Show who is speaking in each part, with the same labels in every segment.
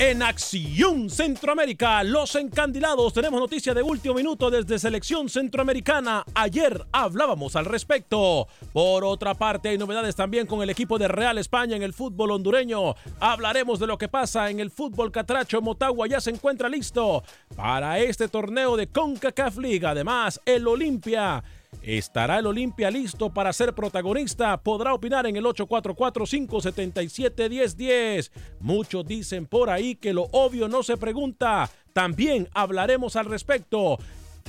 Speaker 1: en Acción Centroamérica, los encandilados, tenemos noticia de último minuto desde Selección Centroamericana. Ayer hablábamos al respecto. Por otra parte, hay novedades también con el equipo de Real España en el fútbol hondureño. Hablaremos de lo que pasa en el fútbol catracho. Motagua ya se encuentra listo para este torneo de CONCACAF League. Además, el Olimpia ¿Estará el Olimpia listo para ser protagonista? Podrá opinar en el 844-577-1010. Muchos dicen por ahí que lo obvio no se pregunta. También hablaremos al respecto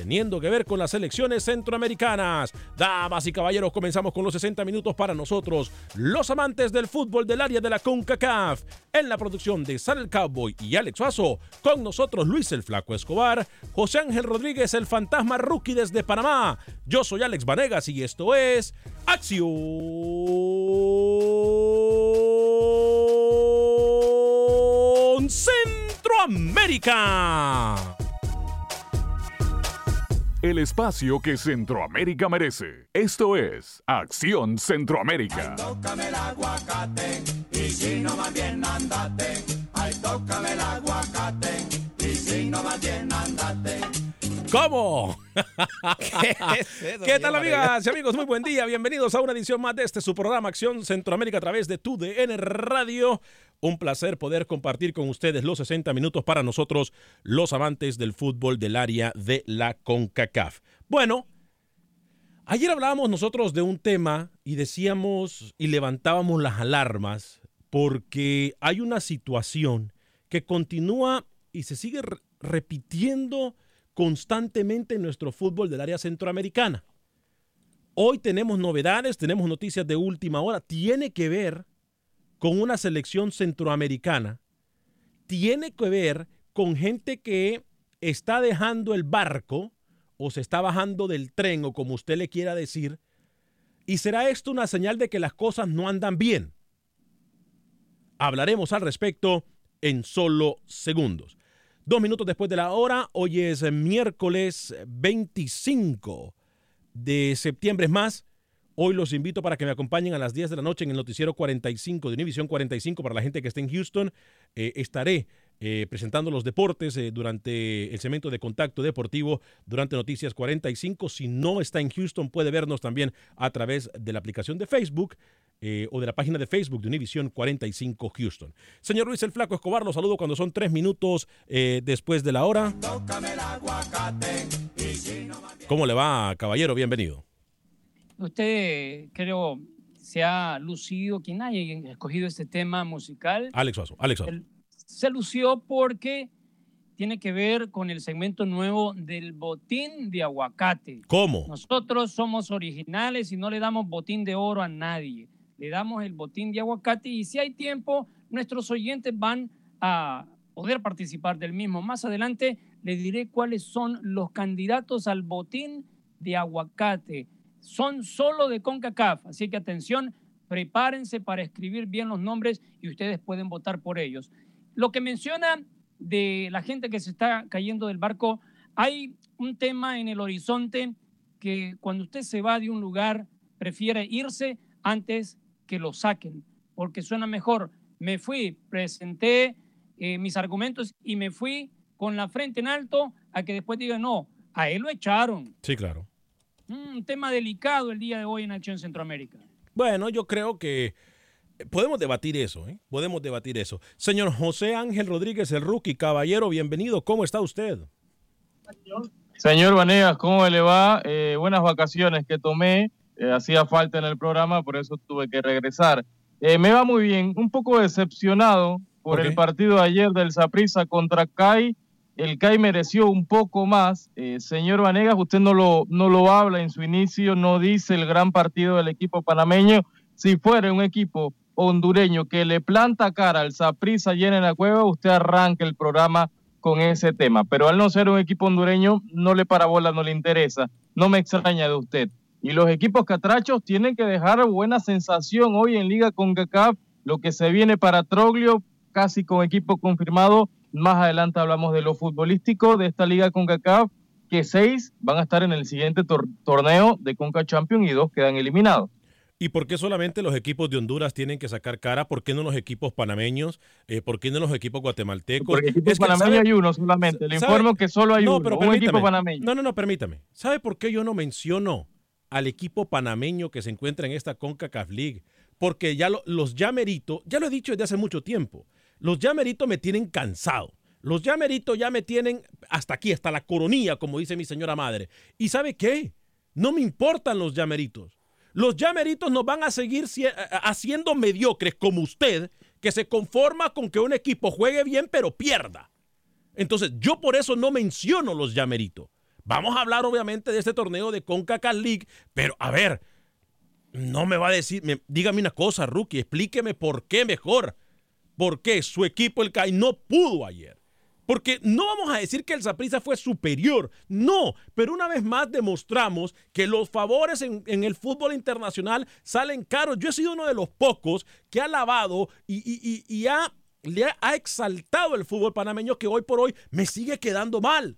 Speaker 1: teniendo que ver con las elecciones centroamericanas. Damas y caballeros, comenzamos con los 60 minutos para nosotros, los amantes del fútbol del área de la CONCACAF. En la producción de Sal el Cowboy y Alex Suazo, con nosotros Luis el Flaco Escobar, José Ángel Rodríguez, el fantasma rookie desde Panamá. Yo soy Alex Vanegas y esto es Acción Centroamérica
Speaker 2: el espacio que Centroamérica merece. Esto es Acción Centroamérica.
Speaker 1: ¿Cómo?
Speaker 3: ¿Qué, es eso,
Speaker 1: ¿Qué tal amigas y amigos? Muy buen día. Bienvenidos a una edición más de este su programa Acción Centroamérica a través de TUDN Radio. Un placer poder compartir con ustedes los 60 minutos para nosotros, los amantes del fútbol del área de la CONCACAF. Bueno, ayer hablábamos nosotros de un tema y decíamos y levantábamos las alarmas porque hay una situación que continúa y se sigue re- repitiendo constantemente en nuestro fútbol del área centroamericana. Hoy tenemos novedades, tenemos noticias de última hora. Tiene que ver con una selección centroamericana. Tiene que ver con gente que está dejando el barco o se está bajando del tren o como usted le quiera decir. ¿Y será esto una señal de que las cosas no andan bien? Hablaremos al respecto en solo segundos. Dos minutos después de la hora, hoy es miércoles 25 de septiembre. Es más, hoy los invito para que me acompañen a las 10 de la noche en el noticiero 45 de Univisión 45 para la gente que esté en Houston. Eh, estaré eh, presentando los deportes eh, durante el segmento de contacto deportivo durante Noticias 45. Si no está en Houston, puede vernos también a través de la aplicación de Facebook eh, o de la página de Facebook de Univisión 45 Houston. Señor Luis el Flaco Escobar, lo saludo cuando son tres minutos eh, después de la hora.
Speaker 4: Tócame el aguacate, y si no más bien
Speaker 1: ¿Cómo le va, caballero? Bienvenido.
Speaker 3: Usted, creo, se ha lucido, quien haya escogido este tema musical,
Speaker 1: Alex Suazo, Alex
Speaker 3: el- se lució porque tiene que ver con el segmento nuevo del botín de aguacate.
Speaker 1: ¿Cómo?
Speaker 3: Nosotros somos originales y no le damos botín de oro a nadie. Le damos el botín de aguacate y si hay tiempo, nuestros oyentes van a poder participar del mismo. Más adelante les diré cuáles son los candidatos al botín de aguacate. Son solo de CONCACAF, así que atención, prepárense para escribir bien los nombres y ustedes pueden votar por ellos. Lo que menciona de la gente que se está cayendo del barco, hay un tema en el horizonte que cuando usted se va de un lugar, prefiere irse antes que lo saquen, porque suena mejor. Me fui, presenté eh, mis argumentos y me fui con la frente en alto a que después digan, no, a él lo echaron.
Speaker 1: Sí, claro.
Speaker 3: Un tema delicado el día de hoy en Acción Centroamérica.
Speaker 1: Bueno, yo creo que podemos debatir eso, ¿eh? Podemos debatir eso. Señor José Ángel Rodríguez, el rookie, caballero, bienvenido. ¿Cómo está usted?
Speaker 5: Señor Vanegas, ¿cómo le va? Eh, buenas vacaciones que tomé. Eh, hacía falta en el programa, por eso tuve que regresar. Eh, me va muy bien. Un poco decepcionado por el partido de ayer del Saprissa contra CAI. El CAI mereció un poco más. Eh, señor Vanegas, usted no lo, no lo habla en su inicio, no dice el gran partido del equipo panameño. Si fuera un equipo hondureño que le planta cara al Saprissa llena en la cueva, usted arranca el programa con ese tema. Pero al no ser un equipo hondureño, no le para bola, no le interesa. No me extraña de usted. Y los equipos catrachos tienen que dejar buena sensación hoy en Liga con CACAF. Lo que se viene para Troglio, casi con equipo confirmado. Más adelante hablamos de lo futbolístico de esta Liga con CACAF, que seis van a estar en el siguiente tor- torneo de Conca Champions y dos quedan eliminados.
Speaker 1: ¿Y por qué solamente los equipos de Honduras tienen que sacar cara? ¿Por qué no los equipos panameños? Eh, ¿Por qué no los equipos guatemaltecos?
Speaker 5: Porque equipos
Speaker 1: Es que,
Speaker 5: panameños
Speaker 1: ¿sabe-
Speaker 5: hay uno solamente. Le
Speaker 1: ¿sabe?
Speaker 5: informo que solo hay
Speaker 1: No,
Speaker 5: uno,
Speaker 1: pero
Speaker 5: un equipo panameño.
Speaker 1: No, no, no, permítame. ¿Sabe por qué yo no menciono al equipo panameño que se encuentra en esta CONCACAF League? Porque ya lo- los llameritos, ya lo he dicho desde hace mucho tiempo, los llameritos me tienen cansado. Los llameritos ya me tienen hasta aquí, hasta la coronilla, como dice mi señora madre. ¿Y sabe qué? No me importan los llameritos. Los llameritos nos van a seguir sie- a- haciendo mediocres como usted, que se conforma con que un equipo juegue bien pero pierda. Entonces, yo por eso no menciono los llameritos. Vamos a hablar obviamente de este torneo de CONCACAF League, pero a ver, no me va a decir, me- dígame una cosa, rookie, explíqueme por qué mejor. ¿Por qué su equipo, el CAI, no pudo ayer? Porque no vamos a decir que el Saprissa fue superior, no, pero una vez más demostramos que los favores en, el fútbol internacional salen caros. Yo he sido uno de los pocos que ha lavado y, ha, le ha exaltado el fútbol panameño que hoy por hoy me sigue quedando mal.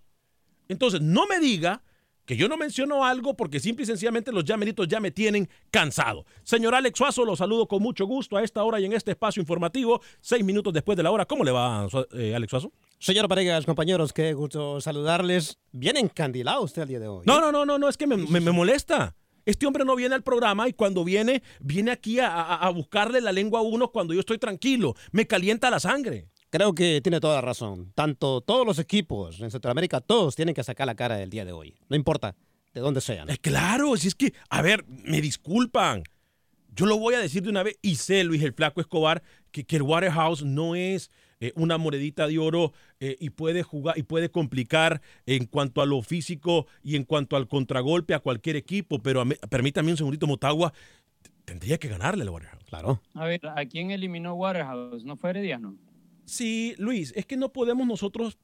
Speaker 1: Entonces, no me diga que yo no menciono algo porque simple y sencillamente los llameritos ya me tienen cansado. Señor Alex Suazo, lo saludo con mucho gusto a esta hora y en este espacio informativo, seis minutos después de la hora. ¿Cómo le va, eh, Alex Suazo?
Speaker 6: Señor Paregas, compañeros, qué gusto saludarles. Bien encandilado usted el día de hoy.
Speaker 1: No, no, no, no, no, es que me, me- me molesta. Este hombre no viene al programa y cuando viene, viene aquí a, a- a buscarle la lengua a uno cuando yo estoy tranquilo. Me calienta la sangre.
Speaker 6: Creo que tiene toda razón. Tanto todos los equipos en Centroamérica, todos tienen que sacar la cara del día de hoy. No importa de dónde sean.
Speaker 1: Eh, claro, si es que, a ver, me disculpan. Yo lo voy a decir de una vez y sé, Luis el Flaco Escobar, que, que el Waterhouse no es eh, una monedita de oro eh, y puede jugar y puede complicar en cuanto a lo físico y en cuanto al contragolpe a cualquier equipo. Pero a mí- permítame un segundito, Motagua, tendría que ganarle al Waterhouse.
Speaker 6: Claro.
Speaker 3: A ver, ¿a quién eliminó Waterhouse? ¿No fue Herediano?
Speaker 1: Sí, Luis, es que no podemos nosotros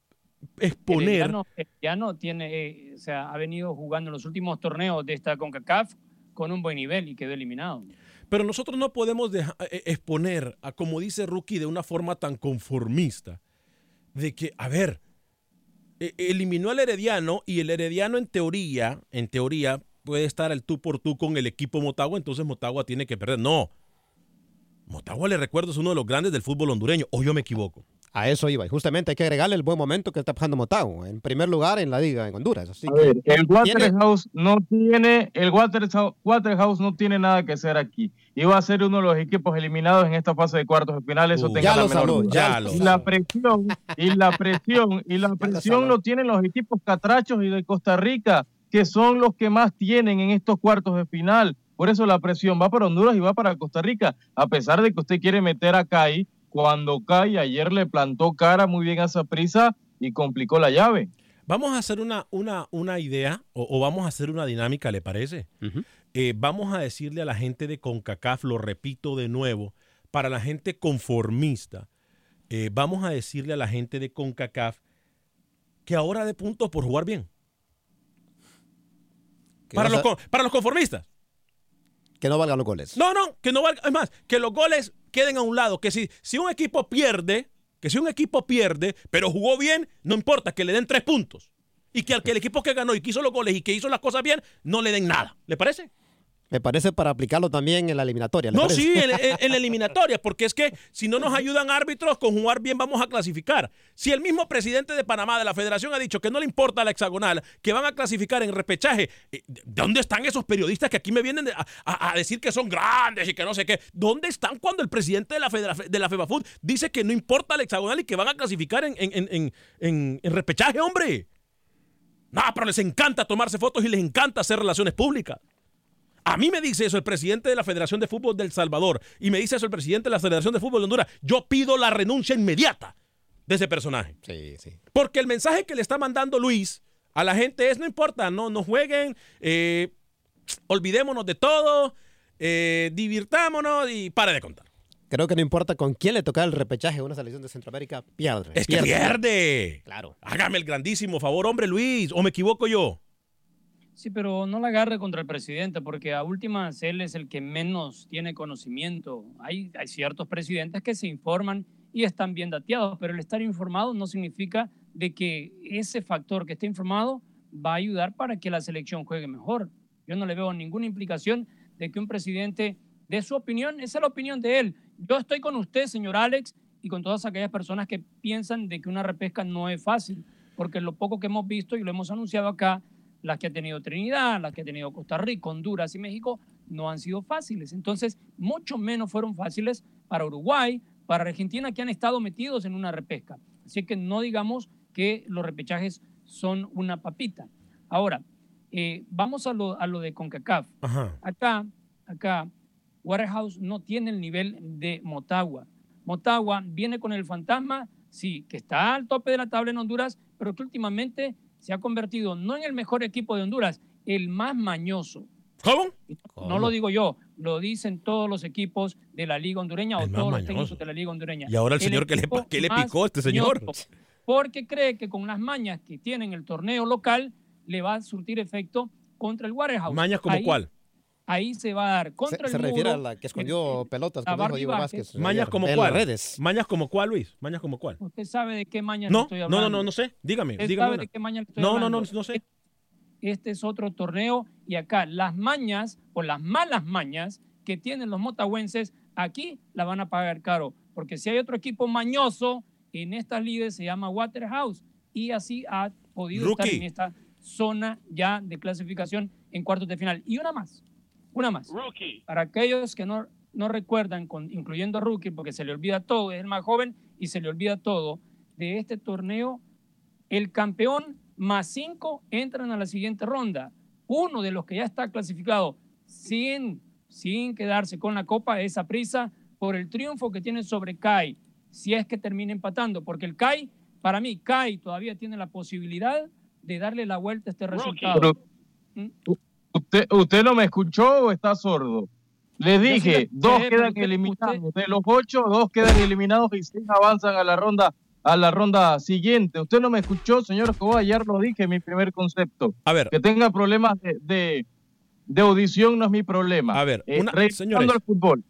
Speaker 1: exponer.
Speaker 3: Herediano, Herediano tiene, eh, o sea, ha venido jugando en los últimos torneos de esta CONCACAF con un buen nivel y quedó eliminado.
Speaker 1: Pero nosotros no podemos deja- eh, exponer a, como dice Rookie, de una forma tan conformista, de que, a ver, eh, eliminó al Herediano y el Herediano en teoría, en teoría, puede estar al tú por tú con el equipo Motagua, entonces Motagua tiene que perder. No. Motagua, le recuerdo, es uno de los grandes del fútbol hondureño. O yo me equivoco.
Speaker 6: A eso iba. Y justamente hay que agregarle el buen momento que está pasando Motagua. En primer lugar en la liga en Honduras. Así
Speaker 5: A
Speaker 6: que
Speaker 5: ver, el
Speaker 6: tiene-
Speaker 5: Waterhouse no tiene, el Waterhouse, Waterhouse no tiene nada que hacer aquí. Iba a ser uno de los equipos eliminados en esta fase de cuartos de final, eso
Speaker 1: Uh,
Speaker 5: tenga
Speaker 6: ya
Speaker 5: la
Speaker 6: lo
Speaker 5: menor
Speaker 6: saló,
Speaker 5: duda.
Speaker 1: ya lo
Speaker 5: y la presión, y la presión, y la presión lo tienen los equipos catrachos y de Costa Rica, que son los que más tienen en estos cuartos de final. Por eso la presión va para Honduras y va para Costa Rica, a pesar de que usted quiere meter a CAI, cuando CAI ayer le plantó cara muy bien a esa prisa, y complicó la llave.
Speaker 1: Vamos a hacer una, una, una idea o, o vamos a hacer una dinámica, ¿le parece? Eh, vamos a decirle a la gente de CONCACAF, lo repito de nuevo, para la gente conformista, eh, vamos a decirle a la gente de CONCACAF que ahora de puntos por jugar bien. Para los, para los conformistas.
Speaker 6: Que no valgan los goles.
Speaker 1: No, no, que no valga. Es más, que los goles queden a un lado. Que si, si un equipo pierde, que si un equipo pierde, pero jugó bien, no importa, que le den tres puntos. Y que al que el equipo que ganó y que hizo los goles y que hizo las cosas bien, no le den nada. ¿Le parece?
Speaker 6: Me parece para aplicarlo también en la eliminatoria. ¿le
Speaker 1: No,
Speaker 6: parece?
Speaker 1: sí, en, en- en la eliminatoria, porque es que si no nos ayudan árbitros con jugar bien, vamos a clasificar. Si el mismo presidente de Panamá, de la federación, ha dicho que no le importa la hexagonal, que van a clasificar en repechaje, eh, ¿de dónde están esos periodistas que aquí me vienen a, a- a decir que son grandes y que no sé qué? ¿Dónde están cuando el presidente de la, federa- de la FEBAFUT dice que no importa la hexagonal y que van a clasificar en, en- en- en- en- en repechaje, hombre? No, pero les encanta tomarse fotos y les encanta hacer relaciones públicas. A mí me dice eso el presidente de la Federación de Fútbol del Salvador y me dice eso el presidente de la Federación de Fútbol de Honduras. Yo pido la renuncia inmediata de ese personaje.
Speaker 6: Sí, sí.
Speaker 1: Porque el mensaje que le está mandando Luis a la gente es, no importa, no, no jueguen, eh, olvidémonos de todo, eh, divirtámonos y pare de contar.
Speaker 6: Creo que no importa con quién le toca el repechaje a una selección de Centroamérica, pierde.
Speaker 1: Es que pierde.
Speaker 6: Claro.
Speaker 1: Hágame el grandísimo favor, hombre Luis, o me equivoco yo.
Speaker 3: Sí, pero no la agarre contra el presidente, porque a últimas él es el que menos tiene conocimiento. Hay, ciertos presidentes que se informan y están bien dateados, pero el estar informado no significa de que ese factor que esté informado va a ayudar para que la selección juegue mejor. Yo no le veo ninguna implicación de que un presidente dé su opinión, es la opinión de él. Yo estoy con usted, señor Alex, y con todas aquellas personas que piensan de que una repesca no es fácil, porque lo poco que hemos visto y lo hemos anunciado acá, las que ha tenido Trinidad, las que ha tenido Costa Rica, Honduras y México, no han sido fáciles. Entonces, mucho menos fueron fáciles para Uruguay, para Argentina, que han estado metidos en una repesca. Así que no digamos que los repechajes son una papita. Ahora, eh, vamos a lo, a lo de CONCACAF.
Speaker 1: Ajá.
Speaker 3: Acá, acá, Waterhouse no tiene el nivel de Motagua. Motagua viene con el fantasma, sí, que está al tope de la tabla en Honduras, pero que últimamente se ha convertido no en el mejor equipo de Honduras, el más mañoso.
Speaker 1: ¿Cómo?
Speaker 3: No lo digo yo, lo dicen todos los equipos de la Liga Hondureña o
Speaker 1: El más
Speaker 3: todos los
Speaker 1: mañoso.
Speaker 3: técnicos de la Liga Hondureña.
Speaker 1: Y ahora el señor, ¿qué le- le picó a este señor?
Speaker 3: mañoso, Porque cree que con las mañas que tiene en el torneo local le va a surtir efecto contra el Waterhouse.
Speaker 1: ¿Mañas como
Speaker 3: Ahí-
Speaker 1: cuál?
Speaker 3: Ahí se va a dar
Speaker 6: Se,
Speaker 3: contra
Speaker 6: se
Speaker 3: el
Speaker 6: refiere a la que escondió pelotas,
Speaker 3: la
Speaker 6: como dijo Diego
Speaker 3: Vázquez.
Speaker 6: Vázquez.
Speaker 1: ¿Mañas como
Speaker 6: en
Speaker 1: cuál?
Speaker 6: las redes.
Speaker 1: ¿Mañas como cuál, Luis? ¿Mañas como cuál?
Speaker 3: Usted sabe de qué mañas
Speaker 1: No,
Speaker 3: estoy
Speaker 1: no,
Speaker 3: hablando.
Speaker 1: no, no, no sé. Dígame,
Speaker 3: Usted
Speaker 1: dígame
Speaker 3: sabe
Speaker 1: una.
Speaker 3: de qué mañas estoy
Speaker 1: No, no,
Speaker 3: hablando.
Speaker 1: no, no sé.
Speaker 3: Este es otro torneo y acá las mañas o las malas mañas que tienen los motahuenses, aquí la van a pagar caro. Porque si hay otro equipo mañoso en estas líderes se llama Waterhouse y así ha podido estar en esta zona ya de clasificación en cuartos de final. Y una más, una más. Para aquellos que no, no recuerdan, con, incluyendo a Rookie, porque se le olvida todo, es el más joven y se le olvida todo, de este torneo, el campeón más cinco entran a la siguiente ronda. Uno de los que ya está clasificado sin, sin quedarse con la copa es prisa por el triunfo que tiene sobre CAI, si es que termina empatando, porque el CAI, para mí, CAI todavía tiene la posibilidad de darle la vuelta a este resultado.
Speaker 5: Pero,
Speaker 3: ¿Mm?
Speaker 5: ¿Usted, ¿Usted no me escuchó o está sordo? Le
Speaker 3: sí
Speaker 5: dije,
Speaker 3: le
Speaker 5: dos quedan
Speaker 3: usted-
Speaker 5: eliminados. De los ocho, dos quedan eliminados y seis avanzan a la ronda a la ronda siguiente. Usted no me escuchó, señor Escobar, ayer lo dije, mi primer concepto.
Speaker 1: A ver,
Speaker 5: Que tenga problemas de, de, de audición no es mi problema.
Speaker 1: A ver,
Speaker 5: Eh,
Speaker 1: una- señores.
Speaker 5: al fútbol.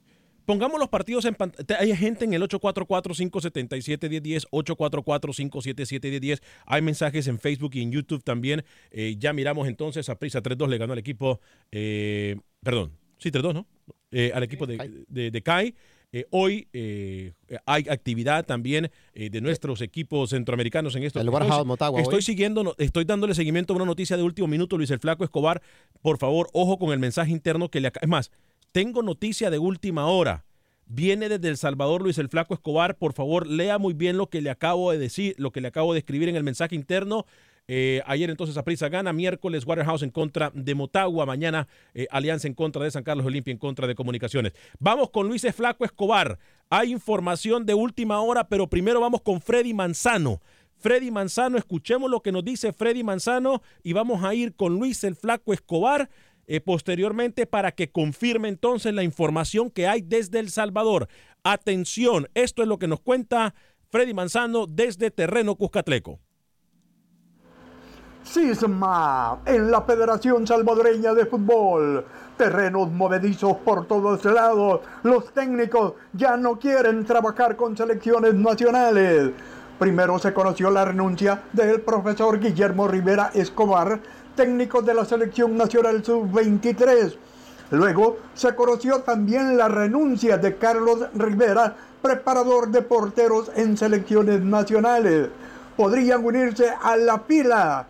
Speaker 1: Pongamos los partidos en pantalla. Hay gente en el 844-577-1010, 844-577-1010. Hay mensajes en Facebook y en YouTube también. Eh, ya miramos entonces a Prisa 3-2 le ganó al equipo, eh, perdón, sí, 3-2, ¿no? Eh, al equipo de, de, de CAI. Eh, hoy eh, hay actividad también eh, de nuestros equipos centroamericanos en esto.
Speaker 6: El
Speaker 1: Estoy-
Speaker 6: Warehouse Motagua
Speaker 1: Estoy
Speaker 6: hoy.
Speaker 1: siguiendo, estoy dándole seguimiento a una noticia de último minuto, Luis el Flaco Escobar. Por favor, ojo con el mensaje interno que le acaba. Es más, tengo noticia de última hora. Viene desde El Salvador Luis el Flaco Escobar. Por favor, lea muy bien lo que le acabo de decir, lo que le acabo de escribir en el mensaje interno. Eh, ayer entonces Aprisa gana, miércoles Waterhouse en contra de Motagua, mañana eh, Alianza en contra de San Carlos Olimpia en contra de Comunicaciones. Vamos con Luis Flaco Escobar. Hay información de última hora, pero primero vamos con Freddy Manzano. Freddy Manzano. Escuchemos lo que nos dice Freddy Manzano y vamos a ir con Luis el Flaco Escobar eh, posteriormente para que confirme entonces la información que hay desde El Salvador. Atención, esto es lo que nos cuenta Freddy Manzano desde Terreno Cuscatleco.
Speaker 7: Sisma en la Federación Salvadoreña de Fútbol. Terrenos movedizos por todos lados. Los técnicos ya no quieren trabajar con selecciones nacionales. Primero se conoció la renuncia del profesor Guillermo Rivera Escobar, técnico de la Selección Nacional Sub-23. Luego se conoció también la renuncia de Carlos Rivera, preparador de porteros en selecciones nacionales. Podrían unirse a la pila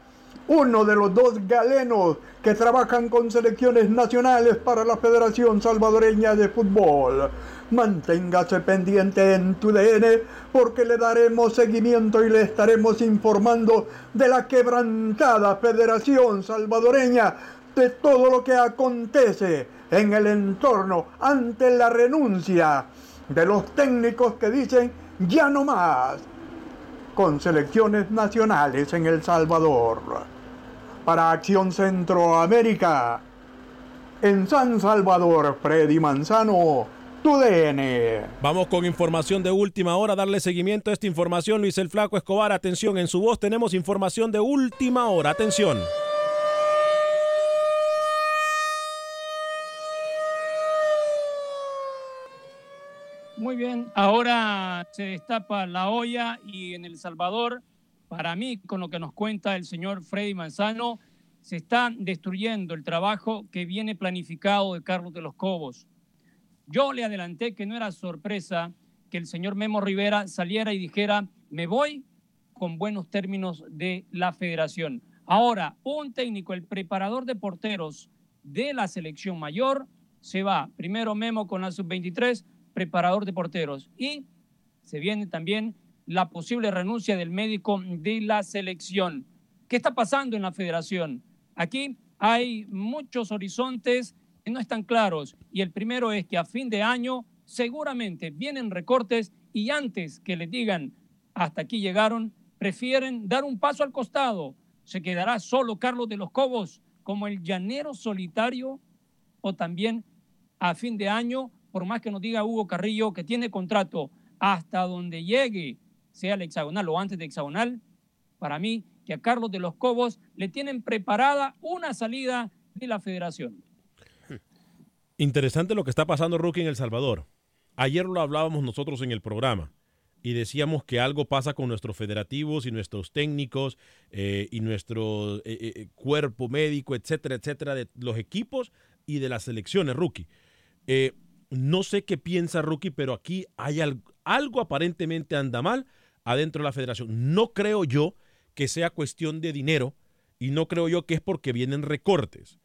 Speaker 7: uno de los dos galenos que trabajan con selecciones nacionales para la Federación Salvadoreña de Fútbol. Manténgase pendiente en tu DN porque le daremos seguimiento y le estaremos informando de la quebrantada Federación Salvadoreña, de todo lo que acontece en el entorno ante la renuncia de los técnicos que dicen ya no más con selecciones nacionales en El Salvador para Acción Centroamérica. En San Salvador, Freddy Manzano, tu DN.
Speaker 1: Vamos con información de última hora, darle seguimiento a esta información. Luis el Flaco Escobar, atención, en su voz tenemos información de última hora, atención.
Speaker 3: Muy bien, ahora se destapa la olla y en El Salvador para mí, con lo que nos cuenta el señor Freddy Manzano, se está destruyendo el trabajo que viene planificado de Carlos de los Cobos. Yo le adelanté que no era sorpresa que el señor Memo Rivera saliera y dijera, me voy con buenos términos de la federación. Ahora, un técnico, el preparador de porteros de la selección mayor, se va. Primero Memo con la sub-23, preparador de porteros. Y se viene también la posible renuncia del médico de la selección. ¿Qué está pasando en la federación? Aquí hay muchos horizontes no están claros y el primero es que a fin de año seguramente vienen recortes y antes que les digan hasta aquí llegaron, prefieren dar un paso al costado. Se quedará solo Carlos de los Cobos como el llanero solitario o también a fin de año, por más que nos diga Hugo Carrillo que tiene contrato hasta donde llegue sea el hexagonal o antes de hexagonal, para mí que a Carlos de los Cobos le tienen preparada una salida de la federación.
Speaker 1: Interesante lo que está pasando, Rookie, en El Salvador. Ayer lo hablábamos nosotros en el programa y decíamos que algo pasa con nuestros federativos y nuestros técnicos eh, y nuestro eh, eh, cuerpo médico, etcétera, etcétera, de los equipos y de las selecciones, Rookie. no sé qué piensa Rookie, pero aquí hay algo aparentemente anda mal adentro de la federación. No creo yo que sea cuestión de dinero y no creo yo que es porque vienen recortes.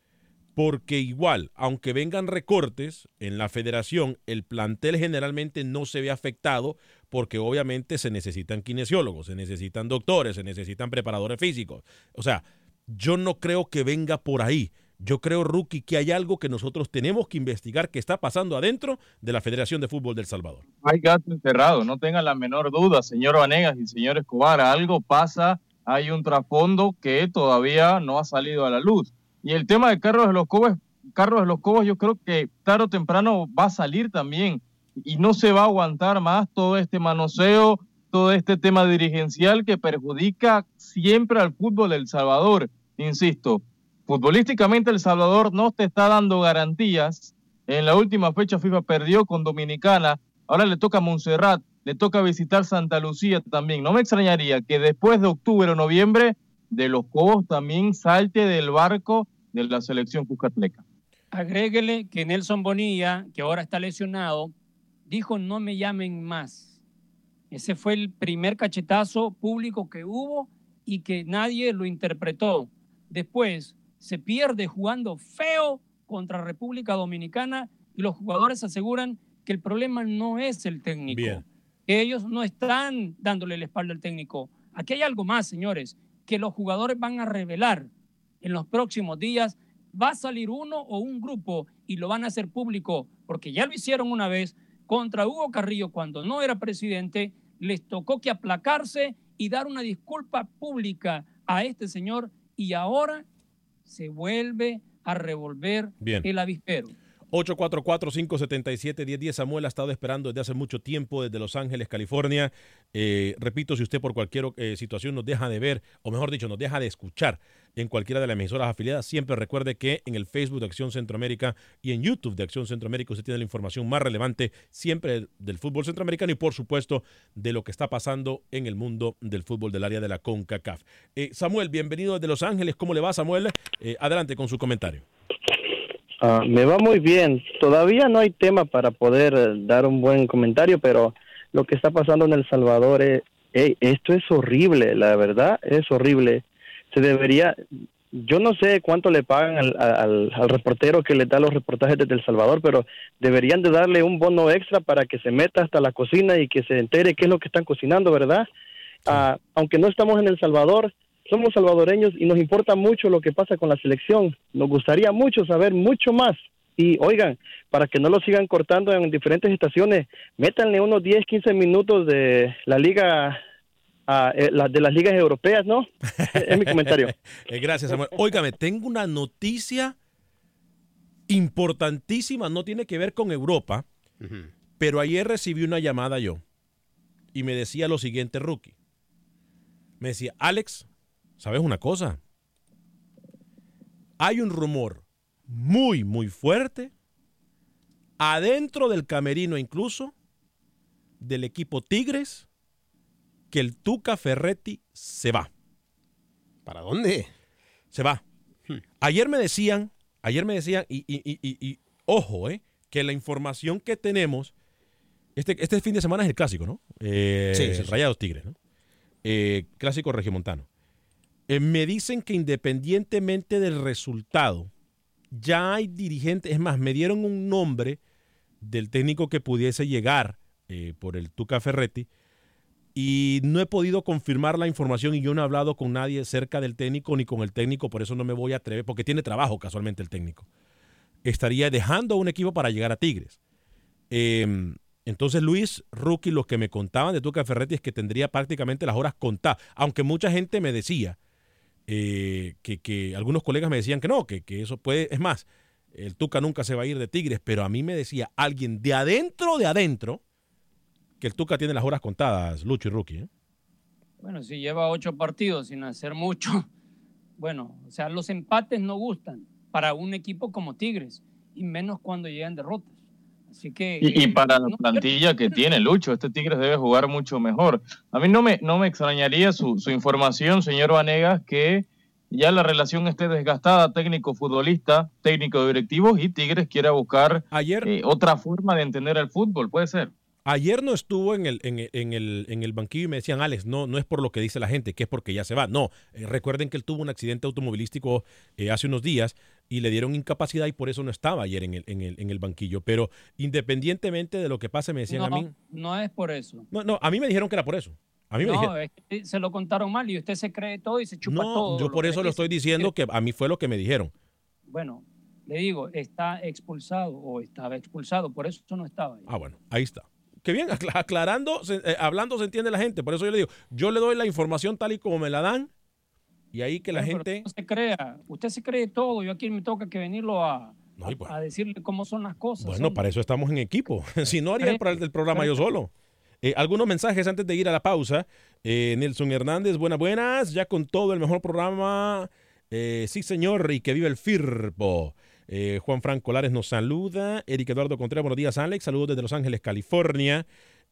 Speaker 1: Porque igual, aunque vengan recortes en la federación, el plantel generalmente no se ve afectado porque obviamente se necesitan kinesiólogos, se necesitan doctores, se necesitan preparadores físicos. O sea, yo no creo que venga por ahí. Yo creo, Rookie, que hay algo que nosotros tenemos que investigar que está pasando adentro de la Federación de Fútbol del Salvador.
Speaker 5: Hay gato enterrado, no tengan la menor duda, señor Vanegas y señor Escobar. Algo pasa, hay un trasfondo que todavía no ha salido a la luz. Y el tema de Carlos de los Cobos, Carlos de los Cobos, yo creo que tarde o temprano va a salir también y no se va a aguantar más todo este manoseo, todo este tema dirigencial que perjudica siempre al fútbol del Salvador. Insisto, Futbolísticamente El Salvador no te está dando garantías. En la última fecha FIFA perdió con Dominicana. Ahora le toca a Montserrat, le toca visitar Santa Lucía también. No me extrañaría que después de octubre o noviembre de los Cobos también salte del barco de la selección Cuscatleca.
Speaker 3: Agréguele que Nelson Bonilla, que ahora está lesionado, dijo no me llamen más. Ese fue el primer cachetazo público que hubo y que nadie lo interpretó. Después, se pierde jugando feo contra República Dominicana y los jugadores aseguran que el problema no es el técnico. Que ellos no están dándole la espalda al técnico. Aquí hay algo más, señores, que los jugadores van a revelar en los próximos días. Va a salir uno o un grupo y lo van a hacer público, porque ya lo hicieron una vez contra Hugo Carrillo cuando no era presidente, les tocó que aplacarse y dar una disculpa pública a este señor y ahora se vuelve a revolver
Speaker 1: Bien.
Speaker 3: el avispero.
Speaker 1: 844-577-1010. Samuel ha estado esperando desde hace mucho tiempo desde Los Ángeles, California. Eh, repito, si usted por cualquier eh, situación nos deja de ver, o mejor dicho, nos deja de escuchar en cualquiera de las emisoras afiliadas, siempre recuerde que en el Facebook de Acción Centroamérica y en YouTube de Acción Centroamérica usted tiene la información más relevante siempre del fútbol centroamericano y por supuesto de lo que está pasando en el mundo del fútbol del área de la CONCACAF. Eh, Samuel, bienvenido desde Los Ángeles. ¿Cómo le va, Samuel? Adelante con su comentario.
Speaker 8: Ah, me va muy bien. Todavía no hay tema para poder eh, dar un buen comentario, pero lo que está pasando en El Salvador, es, ey, esto es horrible, la verdad, es horrible. Se debería, yo no sé cuánto le pagan al, al, al reportero que le da los reportajes desde El Salvador, pero deberían de darle un bono extra para que se meta hasta la cocina y que se entere qué es lo que están cocinando, ¿verdad? Ah, aunque no estamos en El Salvador, somos salvadoreños y nos importa mucho lo que pasa con la selección. Nos gustaría mucho saber mucho más. Y oigan, para que no lo sigan cortando en diferentes estaciones, métanle unos 10, 15 minutos de la liga, eh, la- de las ligas europeas, ¿no? es mi comentario.
Speaker 1: Eh, gracias, Samuel. Óigame, tengo una noticia importantísima, no tiene que ver con Europa, pero ayer recibí una llamada yo y me decía lo siguiente, Rookie. Me decía, Alex, ¿sabes una cosa? Hay un rumor muy, muy fuerte, adentro del camerino incluso, del equipo Tigres, que el Tuca Ferretti se va.
Speaker 6: ¿Para dónde?
Speaker 1: Se va. Ayer me decían, ayer me decían, y, y- y- y- y, ojo, eh, que la información que tenemos, este, este fin de semana es el clásico, ¿no? Eh,
Speaker 6: Sí, sí, sí.
Speaker 1: Rayados Tigres, ¿no? Eh, clásico regiomontano. Eh, me dicen que independientemente del resultado, ya hay dirigentes, es más, me dieron un nombre del técnico que pudiese llegar eh, por el Tuca Ferretti, y no he podido confirmar la información y yo no he hablado con nadie cerca del técnico ni con el técnico, por eso no me voy a atrever, porque tiene trabajo casualmente el técnico. Estaría dejando a un equipo para llegar a Tigres. Eh, entonces, Luis, Rookie, lo que me contaban de Tuca Ferretti es que tendría prácticamente las horas contadas, aunque mucha gente me decía, eh, que, que algunos colegas me decían que no, que, que eso puede, es más, el Tuca nunca se va a ir de Tigres, pero a mí me decía alguien de adentro, de adentro, que el Tuca tiene las horas contadas, Lucho y Rookie. ¿eh?
Speaker 3: Bueno, si lleva ocho partidos sin hacer mucho, bueno, o sea, los empates no gustan para un equipo como Tigres, y menos cuando llegan derrotas. Así que...
Speaker 5: Y, y para la plantilla que tiene Lucho, este Tigres debe jugar mucho mejor. A mí no me, no me extrañaría su, su información, señor Vanegas, que ya la relación esté desgastada, técnico-futbolista, técnico directivos, y Tigres quiera buscar eh, otra forma de entender el fútbol, puede ser.
Speaker 1: Ayer no estuvo en el, en, el, en, el, en el banquillo y me decían, Alex, no, no es por lo que dice la gente, que es porque ya se va. No, eh, recuerden que él tuvo un accidente automovilístico eh, hace unos días y le dieron incapacidad y por eso no estaba ayer en el, en el, en el banquillo. Pero independientemente de lo que pase, me decían
Speaker 3: no,
Speaker 1: a mí.
Speaker 3: no es por eso.
Speaker 1: No, no, a mí me dijeron que era por eso. A mí me
Speaker 3: no,
Speaker 1: dijeron.
Speaker 3: es que se lo contaron mal y usted se cree todo y se chupa
Speaker 1: No,
Speaker 3: todo.
Speaker 1: yo por
Speaker 3: que
Speaker 1: eso lo estoy diciendo que a mí fue lo que me dijeron.
Speaker 3: Bueno, le digo, está expulsado o estaba expulsado, por eso no estaba ahí.
Speaker 1: Ah, bueno, ahí está. Qué bien, acla- aclarando, se- eh, hablando se entiende la gente. Por eso yo le digo, yo le doy la información tal y como me la dan y ahí que la gente...
Speaker 3: pero No se crea, usted se cree todo, yo aquí me toca que venirlo a,
Speaker 1: No, pues-
Speaker 3: a decirle cómo son las cosas.
Speaker 1: Bueno,
Speaker 3: hombre.
Speaker 1: para eso estamos en equipo. si no, haría el, el programa yo solo. Eh, algunos mensajes antes de ir a la pausa. Eh, Nelson Hernández, buenas, buenas. Ya con todo el mejor programa. Eh, sí, señor, y que vive el FIRPO. Eh, Juan Franco Lares nos saluda. Eric Eduardo Contreras, buenos días, Alex. Saludos desde Los Ángeles, California.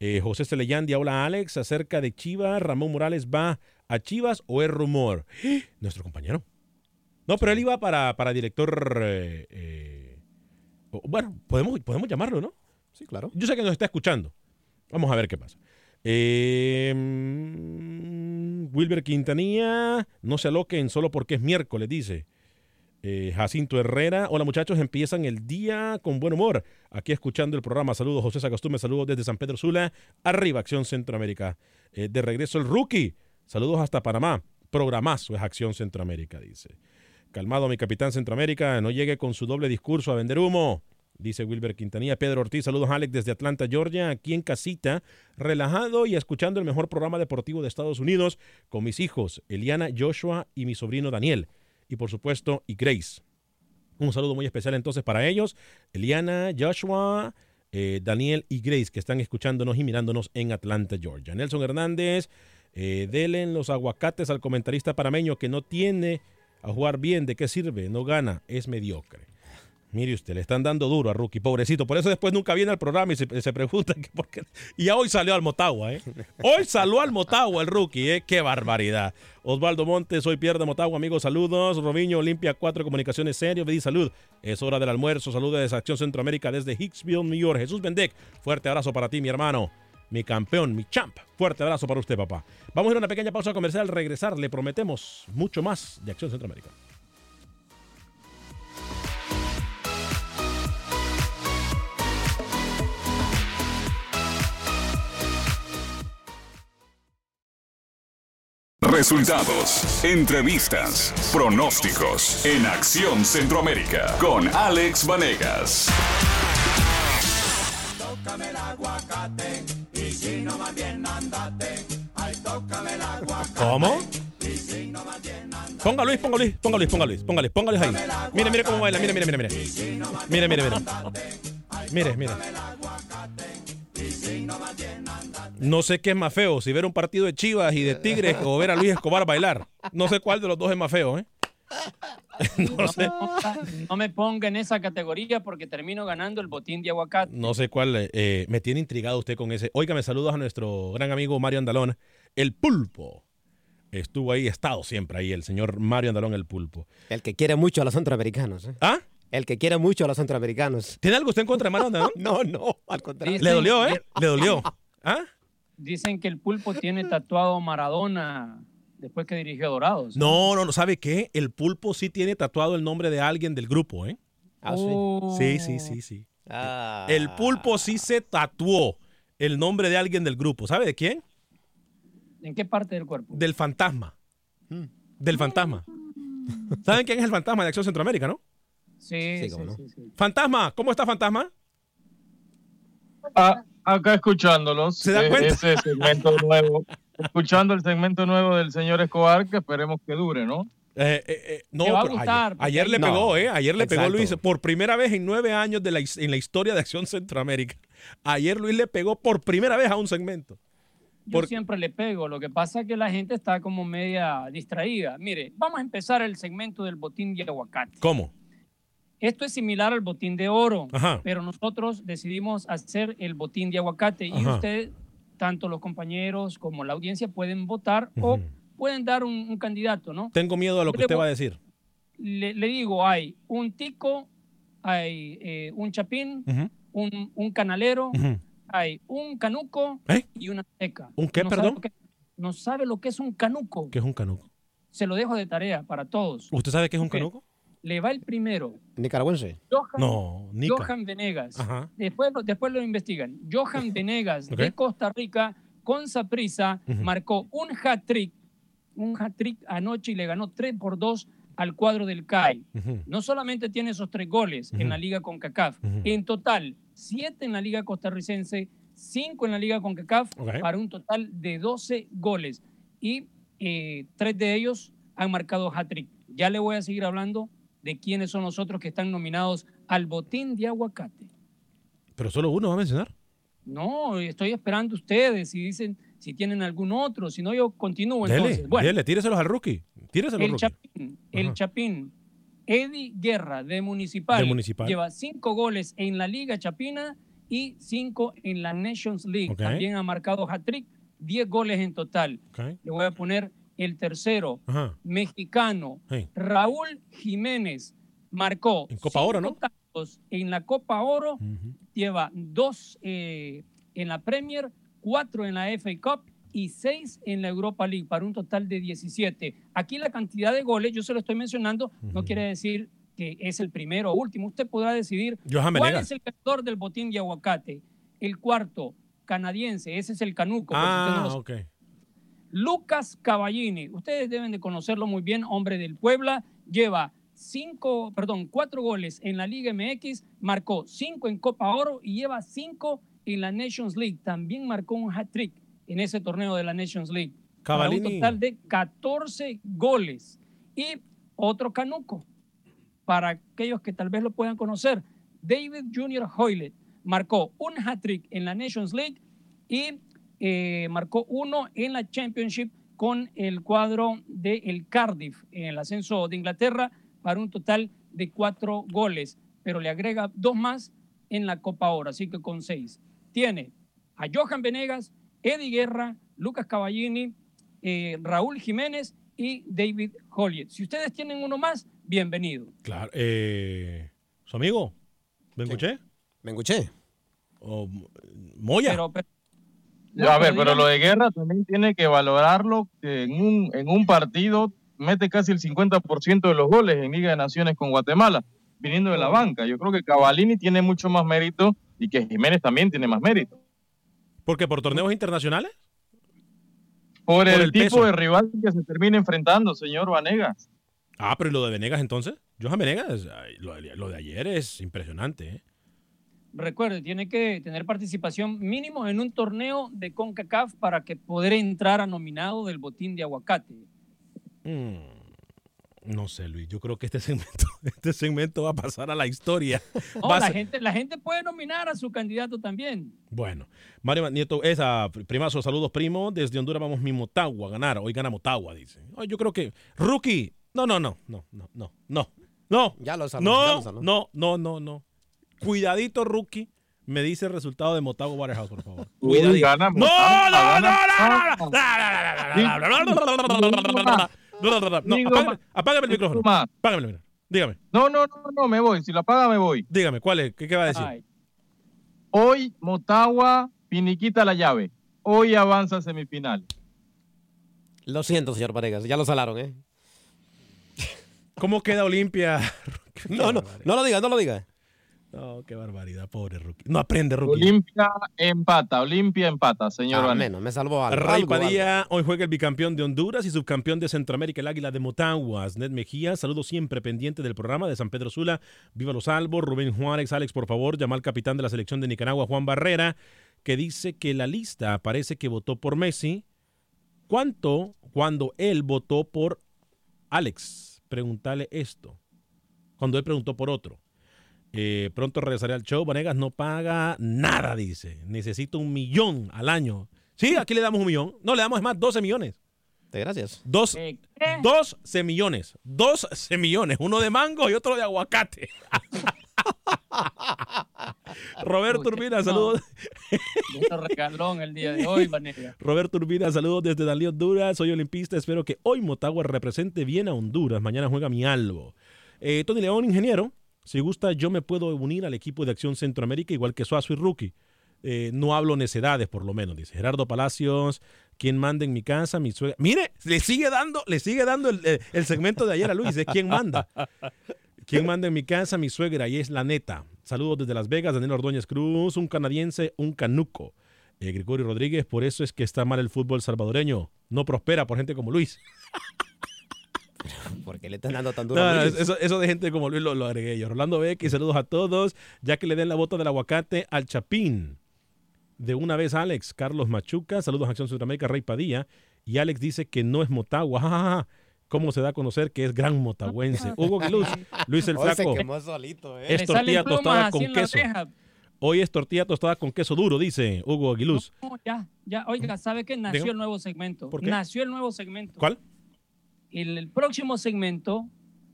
Speaker 1: Eh, José Celeyandia, hola, Alex. Acerca de Chivas, Ramón Morales va a Chivas o es rumor. Nuestro compañero. No, pero él iba para, para director. eh, eh, bueno, podemos, podemos llamarlo, ¿no?
Speaker 6: Sí, claro.
Speaker 1: Yo sé que nos está escuchando. Vamos a ver qué pasa. Mm, Wilber Quintanilla, no se aloquen solo porque es miércoles, dice. Eh, Jacinto Herrera, hola muchachos, empiezan el día con buen humor. Aquí escuchando el programa. Saludos, José Sagastume, saludos desde San Pedro Sula. Arriba, Acción Centroamérica. Eh, de regreso el rookie. Saludos hasta Panamá. Programazo es Acción Centroamérica, dice. Calmado, mi capitán Centroamérica, no llegue con su doble discurso a vender humo. dice Wilber Quintanilla. Pedro Ortiz, saludos Alex desde Atlanta, Georgia, aquí en casita, relajado y escuchando el mejor programa deportivo de Estados Unidos con mis hijos, Eliana, Joshua y mi sobrino Daniel. Y por supuesto, y Grace. Un saludo muy especial entonces para ellos, Eliana, Joshua, eh, Daniel y Grace, que están escuchándonos y mirándonos en Atlanta, Georgia. Nelson Hernández, eh, delen los aguacates al comentarista parameño que no tiene a jugar bien, ¿de qué sirve? No gana, es mediocre. Mire usted, le están dando duro a Rookie, pobrecito. Por eso después nunca viene al programa y se, pregunta por qué. Y hoy salió al Motagua, ¿eh? Hoy salió al Motagua el Rookie, ¿eh? Qué barbaridad. Osvaldo Montes, soy Pierre de Motagua, amigos, saludos. Robiño, Olimpia 4, Comunicaciones Serio, pedí salud. Es hora del almuerzo, saludos de Acción Centroamérica desde Hicksville, New York. Jesús Bendec, fuerte abrazo para ti, mi hermano. Mi campeón, mi champ. Fuerte abrazo para usted, papá. Vamos a ir a una pequeña pausa comercial. Al regresar, le prometemos mucho más de Acción Centroamérica.
Speaker 2: Resultados, entrevistas, pronósticos en Acción Centroamérica con Alex Vanegas.
Speaker 4: Tócame el aguacate y si no más bien andate. Ay, tócame el aguacate.
Speaker 1: ¿Cómo? Ponga Luis, ponga Luis, ponga Luis, ponga Luis, ponga Luis, ponga Luis ahí. Mire, mire cómo baila, mire, mire, mire, mire. Mire, mire, mire. Mire, mire. No sé qué es más feo, si ver un partido de Chivas y de Tigres o ver a Luis Escobar bailar. No sé cuál de los dos es más feo, ¿eh? No sé,
Speaker 3: No me ponga en esa categoría porque termino ganando el botín de aguacate.
Speaker 1: no sé cuál. eh, me tiene intrigado usted con ese. Óigame, saludos a nuestro gran amigo Mario Andalón, el pulpo. Estuvo ahí, estado siempre ahí, el señor Mario Andalón, el pulpo.
Speaker 6: El que quiere mucho a los centroamericanos. ¿eh?
Speaker 1: ¿Ah?
Speaker 6: El que quiere mucho a los centroamericanos.
Speaker 1: ¿Tiene algo usted en contra de Mario Andalón?
Speaker 6: No, no, al contrario.
Speaker 1: Le dolió, ¿eh? Le dolió. ¿Ah?
Speaker 3: Dicen que el pulpo tiene tatuado Maradona después que dirigió a Dorados.
Speaker 1: No, no, no, ¿sabe qué? El pulpo sí tiene tatuado el nombre de alguien del grupo, ¿eh?
Speaker 6: Ah, sí.
Speaker 3: Oh.
Speaker 1: Sí, sí, sí, sí.
Speaker 6: Ah.
Speaker 1: El pulpo sí se tatuó el nombre de alguien del grupo. ¿Sabe de quién?
Speaker 3: ¿En qué parte del cuerpo?
Speaker 1: Del fantasma.
Speaker 6: Hmm.
Speaker 1: Del fantasma. ¿Saben quién es el fantasma de Acción Centroamérica, no?
Speaker 3: Sí, sí,
Speaker 6: cómo no.
Speaker 3: sí, sí.
Speaker 1: Fantasma, ¿cómo está Fantasma?
Speaker 5: Ah, acá escuchándolos.
Speaker 1: ¿Se da
Speaker 5: eh,
Speaker 1: cuenta?
Speaker 5: Ese segmento nuevo. Escuchando el segmento nuevo del señor Escobar, que esperemos que dure, ¿no?
Speaker 1: Eh, eh, eh, no,
Speaker 3: va a
Speaker 1: pero
Speaker 3: gustar,
Speaker 1: ayer, ayer le pegó, ¿eh? Ayer le pegó. Luis por primera vez en nueve años de la, en la historia de Acción Centroamérica. Ayer Luis le pegó por primera vez a un segmento.
Speaker 3: Yo
Speaker 1: Por-
Speaker 3: siempre le pego. Lo que pasa es que la gente está como media distraída. Mire, vamos a empezar el segmento del botín de aguacate.
Speaker 1: ¿Cómo?
Speaker 3: Esto es similar al botín de oro,
Speaker 1: Ajá.
Speaker 3: pero nosotros decidimos hacer el botín de aguacate y
Speaker 1: Ajá.
Speaker 3: usted, tanto los compañeros como la audiencia, pueden votar o pueden dar un, un candidato, ¿no?
Speaker 1: Tengo miedo a lo que
Speaker 3: Yo
Speaker 1: usted va a decir.
Speaker 3: Le, le digo, hay un tico, hay eh, un chapín, un, un canalero, hay un canuco
Speaker 1: ¿Eh?
Speaker 3: y una seca.
Speaker 1: ¿Un qué,
Speaker 3: ¿No sabe
Speaker 1: perdón?
Speaker 3: que- no sabe lo que es un canuco.
Speaker 1: ¿Qué es un canuco?
Speaker 3: Se lo dejo de tarea para todos.
Speaker 1: ¿Usted sabe qué es un
Speaker 3: Ok.
Speaker 1: canuco?
Speaker 3: Le va el primero.
Speaker 6: Nicaragüense.
Speaker 3: Johan,
Speaker 1: No, Nica.
Speaker 3: Johan Venegas.
Speaker 1: Ajá.
Speaker 3: Después, lo- después lo investigan. Johan Venegas de Costa Rica con Saprisa marcó un hat-trick, un hat-trick anoche y le ganó 3 por 2 al cuadro del CAI. No solamente tiene esos tres goles en la Liga CONCACAF,
Speaker 1: Ujú.
Speaker 3: en total, siete en la Liga costarricense, cinco en la Liga CONCACAF,
Speaker 1: Ok.
Speaker 3: para un total de 12 goles. Y eh, tres de ellos han marcado hat-trick. Ya le voy a seguir hablando de quiénes son los otros que están nominados al botín de aguacate.
Speaker 1: Pero solo uno va a mencionar.
Speaker 3: No, estoy esperando ustedes si dicen si tienen algún otro, si no yo continúo
Speaker 1: Dele,
Speaker 3: entonces. Bueno,
Speaker 1: dele, tíreselos al rookie. Tíreselos
Speaker 3: el
Speaker 1: rookie.
Speaker 3: Chapín, el. Chapín, Eddie Guerra de Municipal,
Speaker 1: De Municipal.
Speaker 3: lleva cinco goles en la Liga Chapina y cinco en la Nations League. También ha marcado hat-trick, 10 goles en total. Le voy a poner el tercero,
Speaker 1: Ajá.
Speaker 3: mexicano,
Speaker 1: Sí.
Speaker 3: Raúl Jiménez, marcó
Speaker 1: En Copa Oro, ¿no?
Speaker 3: en la Copa Oro, lleva dos eh, en la Premier, cuatro en la FA Cup y seis en la Europa League, para un total de 17. Aquí la cantidad de goles, yo se lo estoy mencionando, no quiere decir que es el primero o último. Usted podrá decidir
Speaker 1: Johan
Speaker 3: cuál
Speaker 1: Venegas.
Speaker 3: es el ganador del botín de aguacate. El cuarto, canadiense, ese es el Canuco. no
Speaker 1: Ah, ok.
Speaker 3: Lucas Caballini, ustedes deben de conocerlo muy bien, hombre del Puebla, lleva cinco, perdón, cuatro goles en la Liga MX, marcó cinco en Copa Oro y lleva cinco en la Nations League. También marcó un hat-trick en ese torneo de la Nations League. Para un
Speaker 1: Cavallini.
Speaker 3: total de 14 goles. Y otro canuco, para aquellos que tal vez lo puedan conocer, David Jr. Hoylett marcó un hat-trick en la Nations League y eh, marcó uno en la Championship con el cuadro del Cardiff en el ascenso de Inglaterra para un total de cuatro goles, pero le agrega dos más en la Copa Oro, así que con seis. Tiene a Johan Venegas, Eddie Guerra, Lucas Cavallini, eh, Raúl Jiménez y David Holliet. Si ustedes tienen uno más, bienvenido.
Speaker 1: Claro. Eh, ¿Su amigo? ¿Benguché?
Speaker 6: ¿Benguché?
Speaker 1: ¿O Moya?
Speaker 3: Pero, pero-
Speaker 5: a ver,
Speaker 3: pero
Speaker 5: lo de guerra también tiene que valorarlo. que En un, en un partido mete casi el 50% de los goles en Liga de Naciones con Guatemala, viniendo de la banca. Yo creo que Cavallini tiene mucho más mérito y que Jiménez también tiene más mérito.
Speaker 1: ¿Porque por torneos internacionales?
Speaker 5: Por, el,
Speaker 1: el
Speaker 5: tipo
Speaker 1: peso.
Speaker 5: de rival que se termina enfrentando, señor Vanegas.
Speaker 1: Ah, pero ¿y lo de Venegas entonces? Johan Venegas, lo de ayer es impresionante. ¿eh?
Speaker 3: Recuerde, tiene que tener participación mínimo en un torneo de CONCACAF para que poder entrar a nominado del botín de aguacate.
Speaker 1: Mm, no sé, Luis. Yo creo que este segmento, este segmento va a pasar a la historia.
Speaker 3: No,
Speaker 1: Va a
Speaker 3: la,
Speaker 1: ser-
Speaker 3: gente, la gente puede nominar a su candidato también.
Speaker 1: Bueno, Mario Nieto, esa, primazo, saludos, primo. Desde Honduras vamos mi Motagua a ganar. Hoy gana Motagua, dice. Yo creo que. Rookie. No, no, no, no, no, no, no. No.
Speaker 6: Ya lo ya
Speaker 1: No,
Speaker 6: lo
Speaker 1: no, no, no, no. Cuidadito, rookie. Me dice el resultado de Motagua Waterhouse, por favor.
Speaker 5: Uy,
Speaker 1: Cuidadito.
Speaker 5: gana
Speaker 1: No, no,
Speaker 5: gana
Speaker 1: no, no, no. No,
Speaker 5: Digo
Speaker 1: apágame, el micrófono. Apágame el micrófono. Dígame,
Speaker 5: No, no, no, no, me voy. Si la paga, me voy.
Speaker 1: dígame, ¿cuál es? ¿Qué, qué va a decir?
Speaker 3: Ay,
Speaker 5: Hoy Motagua finiquita la llave. Hoy avanza a semifinal.
Speaker 6: Lo siento, señor Vanegas, ya lo salaron, ¿eh?
Speaker 1: ¿Cómo queda Olimpia?
Speaker 6: No, no, no lo diga, no lo diga.
Speaker 1: No, qué barbaridad, pobre rookie. No aprende, rookie.
Speaker 5: Olimpia empata, Olimpia empata, señor
Speaker 6: Ah,
Speaker 5: Vanegas.
Speaker 6: menos, me salvó algo.
Speaker 1: Ray
Speaker 6: algo.
Speaker 1: Padilla, hoy juega el bicampeón de Honduras y subcampeón de Centroamérica, el Águila de Motaguas. Ned Mejía, saludo siempre pendiente del programa de San Pedro Sula. Viva los Albos. Rubén Juárez, Alex, por favor, llama al capitán de la selección de Nicaragua, Juan Barrera, que dice que la lista parece que votó por Messi. ¿Cuánto cuando él votó por Alex? Pregúntale esto. Cuando él preguntó por otro. Eh, pronto regresaré al show. Vanegas no paga nada, dice. Necesito un millón al año. Sí, aquí le damos un millón. No, le damos es más 12 millones.
Speaker 6: De gracias.
Speaker 1: Dos,
Speaker 3: eh, ¿qué?
Speaker 1: 12 millones. 12 millones. Uno de mango y otro de aguacate. Roberto Urbina,
Speaker 3: no.
Speaker 1: saludos.
Speaker 3: Regalón el día de hoy.
Speaker 1: Roberto Urbina, saludos desde Dalí, Honduras. Soy olimpista. Espero que hoy Motagua represente bien a Honduras. Mañana juega mi albo. Eh, Tony León, ingeniero. Si gusta, yo me puedo unir al equipo de Acción Centroamérica, igual que Suazo y Rookie. Eh, no hablo necedades, por lo menos, dice Gerardo Palacios. ¿Quién manda en mi casa? Mi suegra. Mire, le sigue dando, le sigue dando el, el- el segmento de ayer a Luis. Es quién manda. ¿Quién manda en mi casa? Mi suegra. Y es la neta. Saludos desde Las Vegas, Daniel Ordóñez Cruz, un canadiense, un canuco. Eh, Gregorio Rodríguez, por eso es que está mal el fútbol salvadoreño. No prospera por gente como Luis.
Speaker 6: ¿Por qué le están dando tan duro?
Speaker 1: No,
Speaker 6: a
Speaker 1: no,
Speaker 6: Luis?
Speaker 1: eso, eso de gente como Luis lo, lo agregué yo. Rolando Beck y saludos a todos. Ya que le den la bota del aguacate al Chapín. De una vez, Alex. Carlos Machuca. Saludos a Acción Sudamérica, Rey Padilla. Y Alex dice que no es Motagua. Ja, ja, ja. ¿Cómo se da a conocer que es gran motahuense? Hugo Guiluz, Luis el
Speaker 6: Hoy se
Speaker 1: Flaco.
Speaker 6: quemó solito, ¿eh?
Speaker 1: Es tortilla tostada con queso. Hoy es tortilla tostada con queso duro, dice Hugo Aguiluz.
Speaker 3: No, ya, ya. Oiga, ¿sabe qué? Nació el nuevo segmento.
Speaker 1: ¿Por qué?
Speaker 3: Nació el nuevo segmento.
Speaker 1: ¿Cuál?
Speaker 3: El, el próximo segmento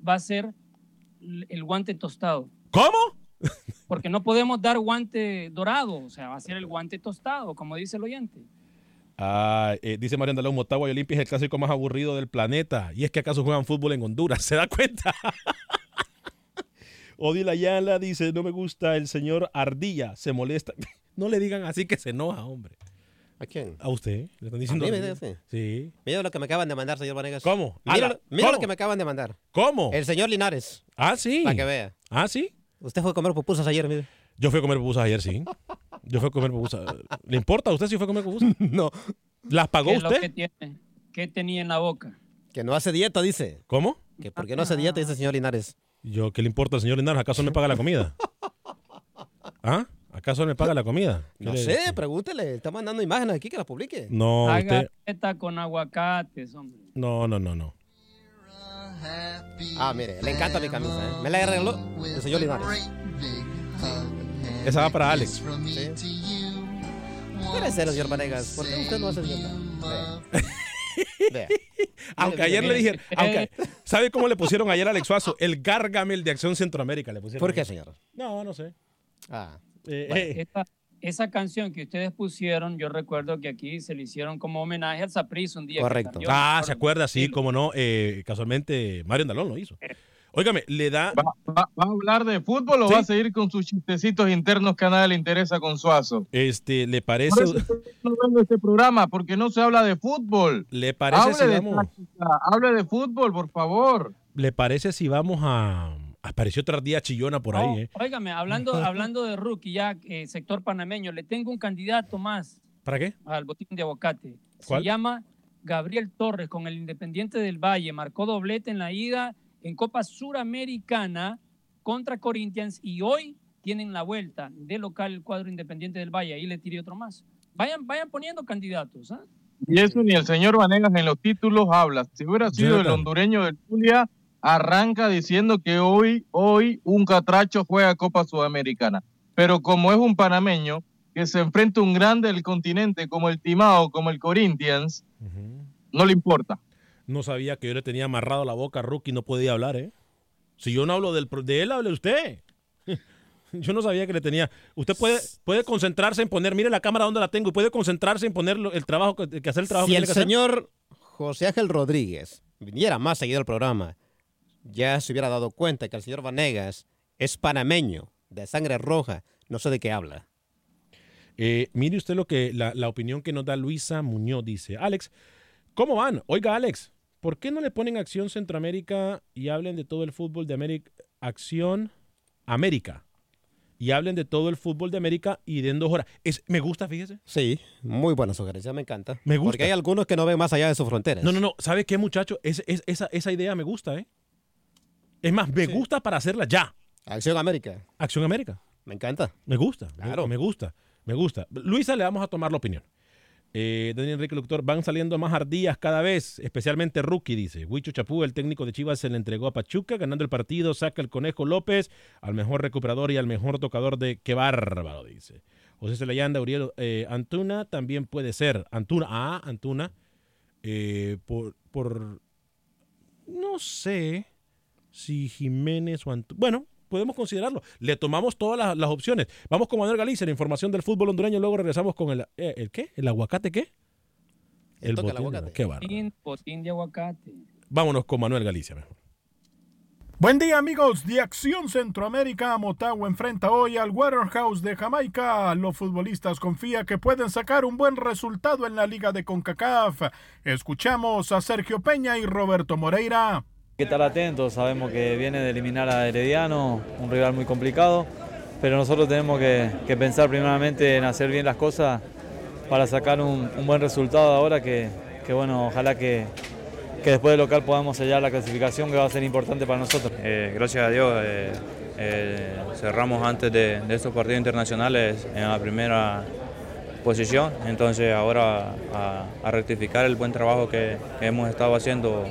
Speaker 3: va a ser el guante tostado.
Speaker 1: ¿Cómo?
Speaker 3: Porque no podemos dar guante dorado, o sea, va a ser el guante tostado, como dice el oyente.
Speaker 1: Ah, eh, dice María Andalón, Motagua y Olimpia es el clásico más aburrido del planeta. ¿Y es que acaso juegan fútbol en Honduras? ¿Se da cuenta? Odil Ayala dice, no me gusta el señor Ardilla, se molesta. No le digan así que se enoja, hombre.
Speaker 6: ¿A quién?
Speaker 1: ¿A usted? ¿Le están diciendo
Speaker 6: ¿A mí me dice?
Speaker 1: Sí.
Speaker 6: Mira lo que me acaban de mandar, señor Vanegas.
Speaker 1: ¿Cómo?
Speaker 6: Mira, lo- lo que me acaban de mandar.
Speaker 1: ¿Cómo?
Speaker 6: El señor Linares.
Speaker 1: Ah, sí.
Speaker 6: Para que vea.
Speaker 1: Ah, sí.
Speaker 6: Usted fue a comer pupusas ayer, mire.
Speaker 1: Yo fui a comer pupusas ayer, sí. Yo fui a comer pupusas. ¿Le importa a usted si fue a comer pupusas?
Speaker 6: no.
Speaker 1: ¿Las pagó
Speaker 3: ¿Qué lo
Speaker 1: usted?
Speaker 3: que tiene? ¿Qué tenía en la boca?
Speaker 6: Que no hace dieta, dice.
Speaker 1: ¿Cómo?
Speaker 6: Que por qué no hace dieta, dice el señor Linares.
Speaker 1: Yo, ¿qué le importa al señor Linares? ¿Acaso me paga la comida? ¿Ah? ¿Acaso me paga la comida? ¿Qué
Speaker 6: No
Speaker 1: le-
Speaker 6: sé, pregúntele. Está mandando imágenes aquí que las publique.
Speaker 1: No,
Speaker 3: Haga
Speaker 1: usted...
Speaker 3: con aguacates, hombre.
Speaker 1: No, no, no, no.
Speaker 6: Ah, mire, le encanta mi camisa. ¿eh? Me la arregló el señor Linares.
Speaker 1: Esa va para Alex.
Speaker 6: Sí. Puede ser, señor Vanegas. ¿Por qué usted no hace dieta? Vea. Vea.
Speaker 1: Aunque ayer le dijeron, aunque, ¿sabe cómo le pusieron ayer a Alex Suazo? El Gargamel de Acción Centroamérica le pusieron.
Speaker 6: ¿Por qué, señor?
Speaker 1: No, no sé.
Speaker 6: Ah.
Speaker 1: Eh,
Speaker 3: Bueno,
Speaker 1: eh,
Speaker 3: esa, esa canción que ustedes pusieron, yo recuerdo que aquí se le hicieron como homenaje al Saprissa un día.
Speaker 6: Correcto.
Speaker 1: ah, ¿se acuerda? Sí, como no. eh, casualmente, Mario Andalón lo hizo. Óigame, le da...
Speaker 5: ¿Va, va- va a hablar de fútbol o
Speaker 1: Sí.
Speaker 5: va a seguir con sus chistecitos internos que a nadie le interesa con Suazo?
Speaker 1: Este, ¿le parece,
Speaker 5: Por eso no vendo este programa, porque no se habla de fútbol.
Speaker 1: le parece
Speaker 5: Hable
Speaker 1: si
Speaker 5: de
Speaker 1: vamos,
Speaker 5: táctica, hable de fútbol, por favor.
Speaker 1: le parece si vamos a... Apareció otra día chillona por
Speaker 3: No,
Speaker 1: ahí, ¿eh?
Speaker 3: Óigame, hablando, hablando de rookie, ya eh, sector panameño, le tengo un candidato más
Speaker 1: ¿Para qué?
Speaker 3: al botín de aguacate.
Speaker 1: ¿Cuál?
Speaker 3: Se llama Gabriel Torres con el Independiente del Valle. Marcó doblete en la ida en Copa Suramericana contra Corinthians y hoy tienen la vuelta de local el cuadro Independiente del Valle. Ahí le tiré otro más. Vayan, vayan poniendo candidatos. ¿ah?
Speaker 5: Y eso ni el señor Vanegas en los títulos habla. Si hubiera sido el hondureño del Zulia, arranca diciendo que hoy, hoy un catracho juega Copa Sudamericana. Pero como es un panameño que se enfrenta a un grande del continente como el Timao, como el Corinthians, no le importa.
Speaker 1: No sabía que yo le tenía amarrado la boca a Rookie, no podía hablar, ¿eh? Si yo no hablo del, pro- de él, hable usted. Yo no sabía que le tenía. Usted puede, puede concentrarse en poner, mire la cámara donde la tengo, y puede concentrarse en poner el trabajo, que, hacer el trabajo
Speaker 6: Si
Speaker 1: que
Speaker 6: el
Speaker 1: tiene que hacer.
Speaker 6: señor José Ángel Rodríguez viniera más seguido al programa, ya se hubiera dado cuenta que el señor Vanegas es panameño, de sangre roja, no sé de qué habla.
Speaker 1: Eh, mire usted lo que la, la opinión que nos da Luisa Muñoz dice. Alex, ¿cómo van? Oiga, Alex, ¿por qué no le ponen Acción Centroamérica y hablen de todo el fútbol de América? Acción América. Y hablen de todo el fútbol de América y den dos horas. Es, me gusta, fíjese.
Speaker 6: Sí, muy buena sugerencia, me encanta.
Speaker 1: Me gusta.
Speaker 6: Porque hay algunos que no ven más allá de sus fronteras.
Speaker 1: No, no, no. ¿Sabe qué, muchacho? Es, es- esa, esa idea me gusta, ¿eh? Es más, me gusta para hacerla ya.
Speaker 6: Acción América,
Speaker 1: Acción América.
Speaker 6: me encanta.
Speaker 1: Me gusta.
Speaker 6: Claro.
Speaker 1: Me, gusta. Me gusta. Luisa, le vamos a tomar la opinión. Eh, Daniel Enrique Doctor, van saliendo más ardillas cada vez, especialmente Rookie, dice. Huicho Chapú, el técnico de Chivas, se le entregó a Pachuca, ganando el partido, saca el Conejo López al mejor recuperador y al mejor tocador de qué bárbaro, dice. José Celayanda, Uriel eh, Antuna, también puede ser. Antuna, ah, Antuna, eh, por, por, no sé si Jiménez o Antuna, bueno, podemos considerarlo. Le tomamos todas las, las opciones. Vamos con Manuel Galicia, la información del fútbol hondureño, luego regresamos con el, eh, ¿el qué? ¿El aguacate qué?
Speaker 6: El al
Speaker 1: botín,
Speaker 6: aguacate.
Speaker 1: Qué bárbaro.
Speaker 3: Botín, botín de aguacate.
Speaker 1: Vámonos con Manuel Galicia mejor.
Speaker 9: Buen día amigos de Acción Centroamérica. Motagua enfrenta hoy al Waterhouse de Jamaica. Los futbolistas confían que pueden sacar un buen resultado en la liga de CONCACAF. Escuchamos a Sergio Peña y Roberto Moreira.
Speaker 10: Que estar atentos, sabemos que viene de eliminar a Herediano, un rival muy complicado, pero nosotros tenemos que, pensar primeramente en hacer bien las cosas para sacar un, buen resultado ahora que, bueno, ojalá que, que después del local podamos sellar la clasificación que va a ser importante para nosotros.
Speaker 11: Eh, gracias a Dios eh, eh, cerramos antes de, estos partidos internacionales en la primera posición, entonces ahora a, rectificar el buen trabajo que hemos estado haciendo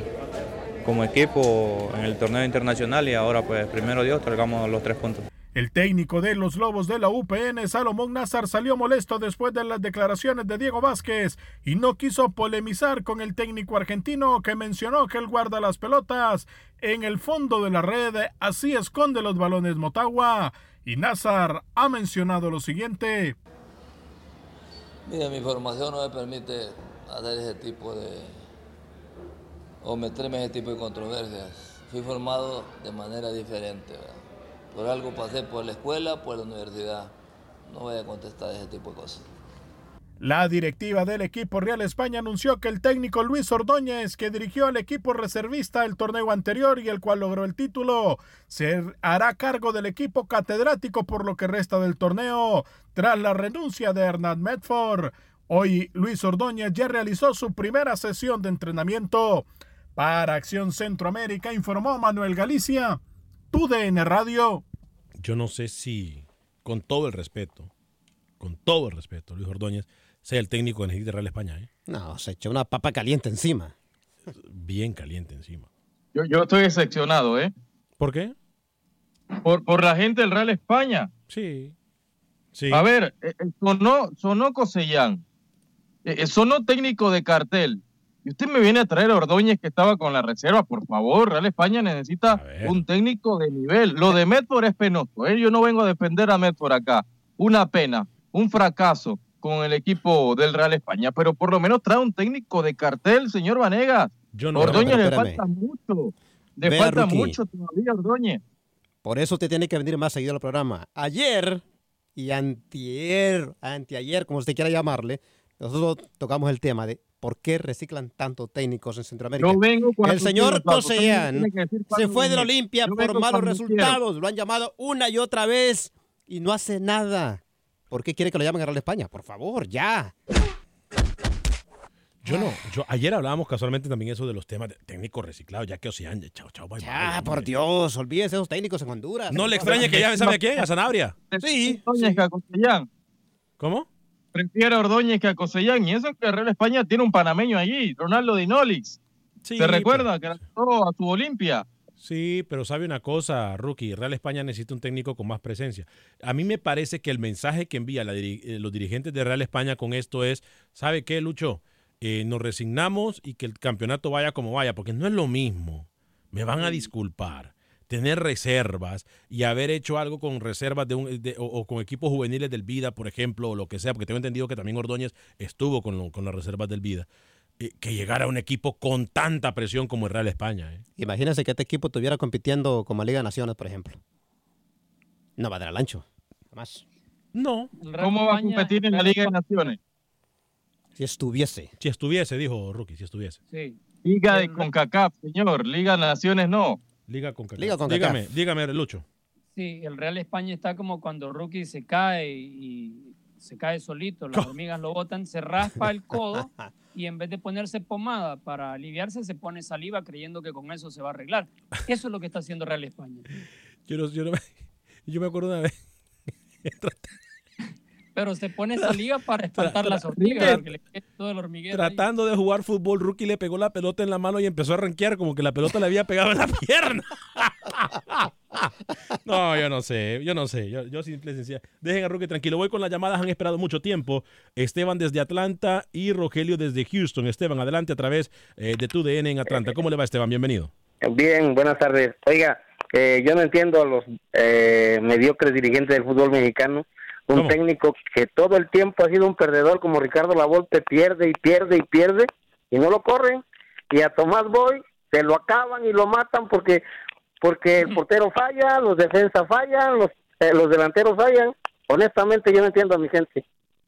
Speaker 11: como equipo en el torneo internacional y ahora pues primero Dios traigamos los tres puntos.
Speaker 9: El técnico de los Lobos de la UPN, Salomón Nazar, salió molesto después de las declaraciones de Diego Vázquez y no quiso polemizar con el técnico argentino que mencionó que él guarda las pelotas en el fondo de la red, así esconde los balones Motagua. Y Nazar ha mencionado lo siguiente.
Speaker 12: Mira, mi formación no me permite hacer ese tipo de... o meterme en ese tipo de controversias. Fui formado de manera diferente, ¿verdad? Por algo pasé por la escuela, por la universidad. No voy a contestar ese tipo de cosas.
Speaker 9: La directiva del equipo Real España anunció que el técnico Luis Ordóñez, que dirigió al equipo reservista el torneo anterior y el cual logró el título, se hará cargo del equipo catedrático por lo que resta del torneo, tras la renuncia de Hernán Medford. Hoy Luis Ordóñez ya realizó su primera sesión de entrenamiento. Para Acción Centroamérica informó Manuel Galicia, TUDN Radio.
Speaker 1: Yo no sé si, con todo el respeto, con todo el respeto, Luis Ordóñez, sea el técnico de de Real España. ¿eh?
Speaker 6: No, se echó una papa caliente encima.
Speaker 1: Bien caliente encima.
Speaker 5: Yo, yo estoy decepcionado, ¿eh?
Speaker 1: ¿Por qué?
Speaker 5: Por, por la gente del Real España.
Speaker 1: Sí. sí.
Speaker 5: A ver, eh, eh, sonó, sonó Cosellán. Eh, sonó técnico de cartel. Y usted me viene a traer a Ordóñez que estaba con la reserva, por favor. Real España necesita un técnico de nivel. Lo de Medford es penoso. ¿eh? Yo no vengo a defender a Medford acá. Una pena, un fracaso con el equipo del Real España. Pero por lo menos trae un técnico de cartel, señor Vanegas.
Speaker 1: Yo no,
Speaker 5: Ordóñez le falta mucho. Le falta mucho todavía, Ordóñez.
Speaker 6: Por eso te tiene que venir más seguido al programa. Ayer y antier, anteayer, como usted quiera llamarle, nosotros tocamos el tema de por qué reciclan tanto técnicos en Centroamérica.
Speaker 5: Yo vengo cuando
Speaker 6: el señor
Speaker 5: decir
Speaker 6: se fue de la. Olimpia por malos resultados. Lo han llamado una y otra vez y no hace nada. ¿Por qué quiere que lo llamen a Real España? Por favor, ya.
Speaker 1: Yo no. Yo, ayer hablábamos casualmente también eso de los temas de técnicos reciclados, ya que Ocean, chao, chao, bye,
Speaker 6: Ya,
Speaker 1: bye,
Speaker 6: por. Dios, olvídese esos técnicos en Honduras.
Speaker 1: No le extraña que llamen, ¿sabe a quién? A Sanabria.
Speaker 6: Sí.
Speaker 5: Cosellán.
Speaker 1: ¿Cómo?
Speaker 5: Prefiere a Ordóñez que a Cosellán. Y eso que Real España tiene un panameño allí, Ronaldo Dinolix.
Speaker 1: Sí,
Speaker 5: ¿Se recuerda que lanzó a su Olimpia?
Speaker 1: Sí, pero sabe una cosa, Rookie, Real España necesita un técnico con más presencia. A mí me parece que el mensaje que envían los dirigentes de Real España con esto es, ¿sabe qué, Lucho? Eh, nos resignamos y que el campeonato vaya como vaya, porque no es lo mismo. Me van a disculpar. Tener reservas y haber hecho algo con reservas de un, de- o, o con equipos juveniles del Vida, por ejemplo, o lo que sea, porque tengo entendido que también Ordóñez estuvo con, lo- con las reservas del Vida. Eh, que llegara a un equipo con tanta presión como el Real España. ¿eh?
Speaker 6: Imagínese que este equipo estuviera compitiendo como Liga de Naciones, por ejemplo. No va a dar al ancho. Jamás.
Speaker 1: No.
Speaker 5: ¿Cómo va a competir en la Liga de Naciones?
Speaker 6: Si estuviese.
Speaker 1: Si estuviese, dijo Rookie, si estuviese.
Speaker 3: Sí.
Speaker 5: Liga de CONCACAF, señor. Liga de Naciones no.
Speaker 1: Liga con
Speaker 6: Liga con
Speaker 1: dígame,
Speaker 6: CACAF.
Speaker 1: dígame, Lucho.
Speaker 3: Sí, el Real España está como cuando Rookie se cae y se cae solito, las hormigas lo botan, se raspa el codo y en vez de ponerse pomada para aliviarse, se pone saliva creyendo que con eso se va a arreglar. Eso es lo que está haciendo Real España.
Speaker 1: Yo, no- yo, no me, yo me acuerdo una vez.
Speaker 3: Pero se pone saliva para espantar las hormigas, porque le quede todo el hormiguero. ahí.
Speaker 1: Tratando de jugar fútbol, Rookie le pegó la pelota en la mano y empezó a ranquear como que la pelota le había pegado en la pierna. No, yo no sé, yo no sé. Yo, yo simple y sencilla. Dejen a Rookie tranquilo. Voy con las llamadas, han esperado mucho tiempo. Esteban desde Atlanta y Rogelio desde Houston. Esteban, adelante a través eh, de tu DN en Atlanta. ¿Cómo le va, Esteban? Bienvenido.
Speaker 13: Bien, buenas tardes. Oiga, eh, yo no entiendo a los eh, mediocres dirigentes del fútbol mexicano. Un
Speaker 1: ¿Cómo?
Speaker 13: técnico que todo el tiempo ha sido un perdedor como Ricardo Lavolpe pierde y pierde y pierde y no lo corren. Y a Tomás Boy se lo acaban y lo matan porque porque el portero falla, los defensas fallan, los, eh, los delanteros fallan. Honestamente yo no entiendo a mi gente.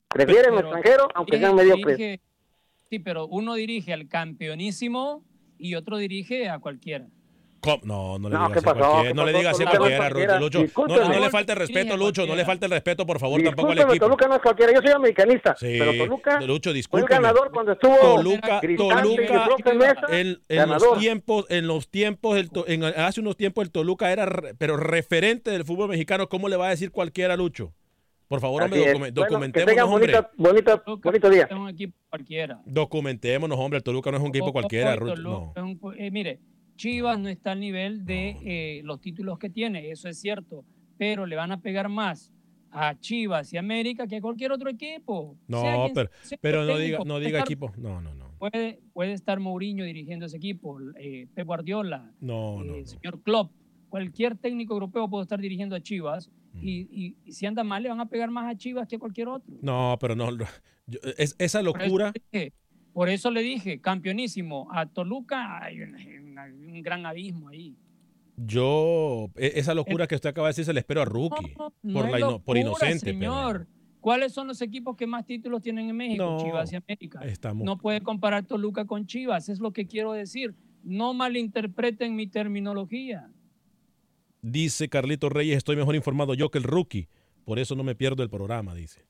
Speaker 13: Prefieren
Speaker 3: Pero
Speaker 13: extranjeros aunque sean mediocres.
Speaker 3: sí, pero uno dirige al campeonísimo y otro dirige a cualquiera.
Speaker 1: ¿Cómo? No, no le
Speaker 13: No,
Speaker 1: digas
Speaker 13: ¿qué
Speaker 1: así No le digas así
Speaker 13: no
Speaker 1: cualquiera,
Speaker 13: cualquiera.
Speaker 1: Lucho. No, no, no le falta el respeto, Lucho. No le falta el respeto, por favor, tampoco al equipo.
Speaker 13: Toluca no es cualquiera, yo soy americanista,
Speaker 1: Sí,
Speaker 13: pero Toluca
Speaker 1: Lucho,
Speaker 13: fue el ganador cuando estuvo
Speaker 1: Toluca, Toluca,
Speaker 13: Mesa,
Speaker 1: en, en los tiempos, en los tiempos, el to- en- hace unos tiempos el Toluca era, re- pero referente del fútbol mexicano. ¿Cómo le va a decir cualquiera, Lucho? Por favor, hombre,
Speaker 13: Así es.
Speaker 1: documen-
Speaker 13: Bueno,
Speaker 1: documentémonos, hombre.
Speaker 13: bonito, bonito, bonito día.
Speaker 3: Es un equipo cualquiera.
Speaker 1: Documentémonos, hombre. El Toluca no es un equipo cualquiera,
Speaker 3: Toluca
Speaker 1: no.
Speaker 3: es un cu- eh, mire, Chivas no está al nivel de eh, los títulos que tiene, eso es cierto, pero le van a pegar más a Chivas y América que a cualquier otro equipo.
Speaker 1: No,
Speaker 3: quien
Speaker 1: pero, no diga, no diga
Speaker 3: estar-
Speaker 1: equipo. No, no, no.
Speaker 3: Puede, puede estar Mourinho dirigiendo ese equipo, eh, Pep Guardiola,
Speaker 1: No,
Speaker 3: eh,
Speaker 1: no.
Speaker 3: señor Klopp. Cualquier técnico europeo puede estar dirigiendo a Chivas y, y- y si anda mal le van a pegar más a Chivas que a cualquier otro.
Speaker 1: No, pero no. yo- es, esa
Speaker 3: eso
Speaker 1: locura.
Speaker 3: Por eso le dije, campeonísimo, a Toluca hay un, una- un gran abismo ahí.
Speaker 1: Yo, e- esa locura que usted acaba de decir se le espero a Rookie.
Speaker 3: No
Speaker 1: por, la ino- por
Speaker 3: locura,
Speaker 1: inocente. pero-
Speaker 3: señor. ¿Cuáles son los equipos que más títulos tienen en México?
Speaker 1: No,
Speaker 3: Chivas y América.
Speaker 1: estamos-
Speaker 3: No puede comparar Toluca con Chivas, es lo que quiero decir. No malinterpreten mi terminología.
Speaker 1: Dice Carlito Reyes, estoy mejor informado yo que el rookie. Por eso no me pierdo el programa, dice.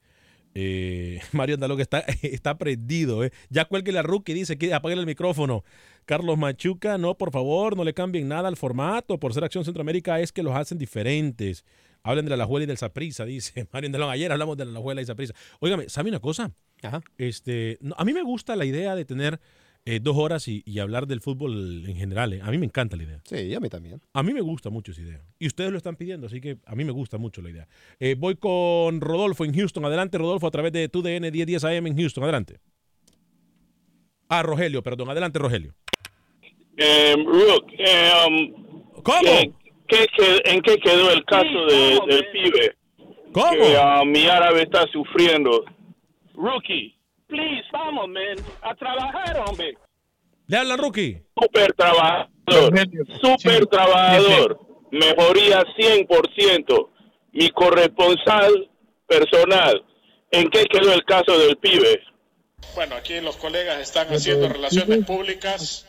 Speaker 1: Eh, Mario Andaló que está, está prendido. Eh. Ya cuelgue la rookie, dice que apague el micrófono. Carlos Machuca, no, por favor, no le cambien nada al formato. Por ser Acción Centroamérica es que los hacen diferentes. Hablen de la Alajuela y del Saprisa, dice Mario Andalón. Ayer hablamos de la Alajuela y Saprisa. Óigame, ¿sabe una cosa? Este, no, a mí me gusta la idea de tener eh, dos horas y, y hablar del fútbol en general. eh. A mí me encanta la idea.
Speaker 6: Sí, a mí también.
Speaker 1: A mí me gusta mucho esa idea. Y ustedes lo están pidiendo, así que a mí me gusta mucho la idea. Eh, voy con Rodolfo en Houston. Adelante, Rodolfo, a través de TUDN 1010 AM en Houston. Adelante. Ah, Rogelio, perdón. Adelante, Rogelio.
Speaker 14: Eh, Rook, ¿qué- qué qued- ¿en qué quedó el caso de- del pibe?
Speaker 1: ¿Cómo?
Speaker 14: Que uh, mi árabe está sufriendo. Rookie, please, vamos, man, a trabajar, hombre.
Speaker 1: Le habla Rookie.
Speaker 14: Super trabajador, super trabajador, mejoría 100%. Mi corresponsal personal, ¿en qué quedó el caso del pibe?
Speaker 9: Bueno, aquí los colegas están haciendo relaciones públicas.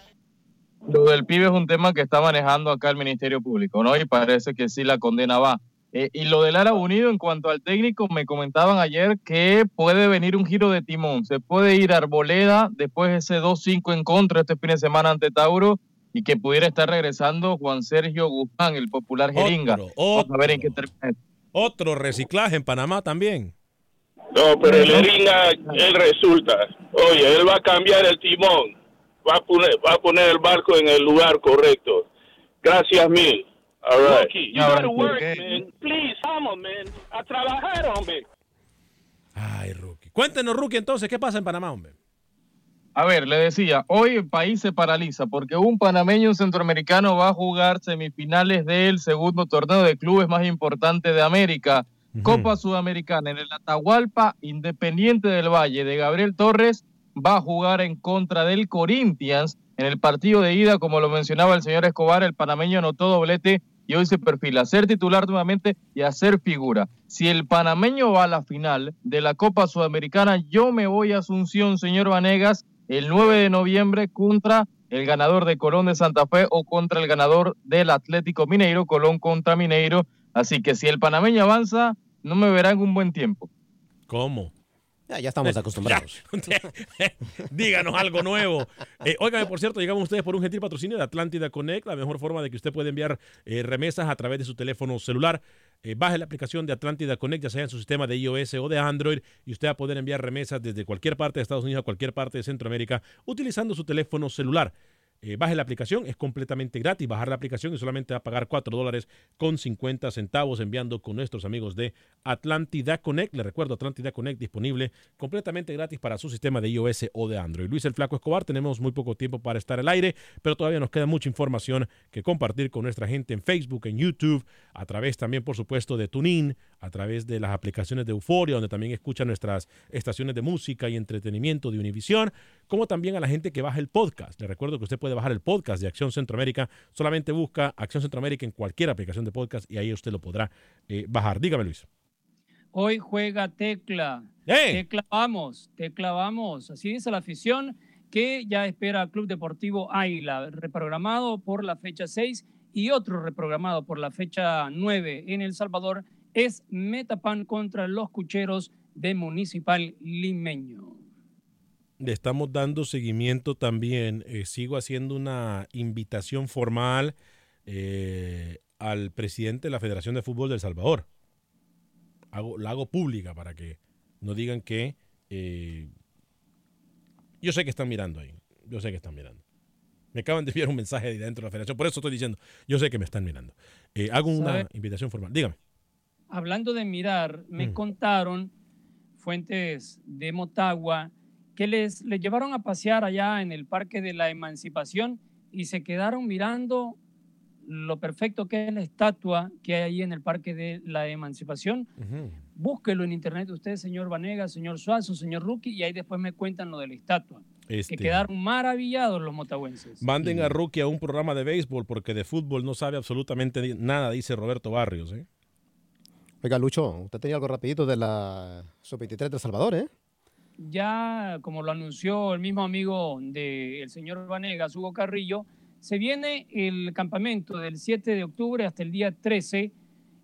Speaker 5: Lo del pibe es un tema que está manejando acá el Ministerio Público, ¿no? Y parece que sí la condena va. Eh, y lo del Árabe Unido, en cuanto al técnico, me comentaban ayer que puede venir un giro de timón. Se puede ir a Arboleda después de ese 2-5 en contra este fin de semana ante Tauro y que pudiera estar regresando Juan Sergio Guzmán, el popular jeringa. Vamos a ver en qué termina.
Speaker 1: Otro reciclaje en Panamá también.
Speaker 14: No, pero el Eringa, él resulta. Oye, él va a cambiar el timón. Va a poner, va a poner el barco en el lugar correcto. Gracias mil. All right.
Speaker 9: Rookie, you gotta work, man. Please, vamos, man, a trabajar, hombre.
Speaker 1: Ay, Rookie. Cuéntenos, Rookie, entonces, ¿qué pasa en Panamá, hombre?
Speaker 5: A ver, le decía, hoy el país se paraliza porque un panameño un centroamericano va a jugar semifinales del segundo torneo de clubes más importante de América, Copa Sudamericana, en el Atahualpa Independiente del Valle de Gabriel Torres, va a jugar en contra del Corinthians en el partido de ida, como lo mencionaba el señor Escobar, el panameño anotó doblete y hoy se perfila ser titular nuevamente y a ser figura. Si el panameño va a la final de la Copa Sudamericana, yo me voy a Asunción, señor Vanegas, el 9 de noviembre contra el ganador de Colón de Santa Fe o contra el ganador del Atlético Mineiro, Colón contra Mineiro. Así que si el panameño avanza, no me verá en un buen tiempo.
Speaker 1: ¿Cómo?
Speaker 6: Ya, ya estamos acostumbrados.
Speaker 1: Díganos algo nuevo. Eh, óigame, por cierto, llegamos ustedes por un gentil patrocinio de Atlántida Connect, la mejor forma de que usted puede enviar eh, remesas a través de su teléfono celular. Eh, baje la aplicación de Atlántida Connect, ya sea en su sistema de iOS o de Android, y usted va a poder enviar remesas desde cualquier parte de Estados Unidos a cualquier parte de Centroamérica utilizando su teléfono celular. Eh, baje la aplicación, es completamente gratis bajar la aplicación y solamente va a pagar 4 dólares con 50 centavos enviando con nuestros amigos de Atlántida Connect. Le recuerdo, Atlántida Connect disponible completamente gratis para su sistema de iOS o de Android. Luis el Flaco Escobar, tenemos muy poco tiempo para estar al aire, pero todavía nos queda mucha información que compartir con nuestra gente en Facebook, en YouTube, a través también, por supuesto, de TuneIn, a través de las aplicaciones de Euforia, donde también escuchan nuestras estaciones de música y entretenimiento de Univisión, como también a la gente que baja el podcast. Le recuerdo que usted puede bajar el podcast de Acción Centroamérica. Solamente busca Acción Centroamérica en cualquier aplicación de podcast y ahí usted lo podrá eh, bajar. Dígame, Luis.
Speaker 3: Hoy juega Tecla.
Speaker 1: ¡Eh!
Speaker 3: Tecla vamos, Tecla vamos. Así dice la afición que ya espera al Club Deportivo Águila, reprogramado por la fecha 6 y otro reprogramado por la fecha 9 en El Salvador es Metapan contra los Cucheros de Municipal Limeño.
Speaker 1: Le estamos dando seguimiento también. eh, sigo haciendo una invitación formal eh, al presidente de la Federación de Fútbol de El Salvador. Hago, la hago pública para que no digan que... eh, yo sé que están mirando ahí. Yo sé que están mirando. Me acaban de enviar un mensaje de dentro de la federación. Por eso estoy diciendo, yo sé que me están mirando. Hago una
Speaker 3: ¿Sabe?
Speaker 1: invitación formal. Dígame.
Speaker 3: Hablando de mirar, me
Speaker 1: Mm.
Speaker 3: contaron fuentes de Motagua que les, les llevaron a pasear allá en el Parque de la Emancipación y se quedaron mirando lo perfecto que es la estatua que hay ahí en el Parque de la Emancipación. Búsquelo en internet usted, señor Vanega, señor Suazo, señor Rookie, y ahí después me cuentan lo de la estatua.
Speaker 1: Este,
Speaker 3: Que quedaron maravillados los motagüenses.
Speaker 1: Manden a Rookie a un programa de béisbol porque de fútbol no sabe absolutamente nada, dice Roberto Barrios. ¿eh?
Speaker 6: Oiga, Lucho, usted tenía algo rapidito de la Sub-23 de El Salvador, ¿eh?
Speaker 3: Ya como lo anunció el mismo amigo del señor Vanegas, Hugo Carrillo, se viene el campamento del 7 de octubre hasta el día 13,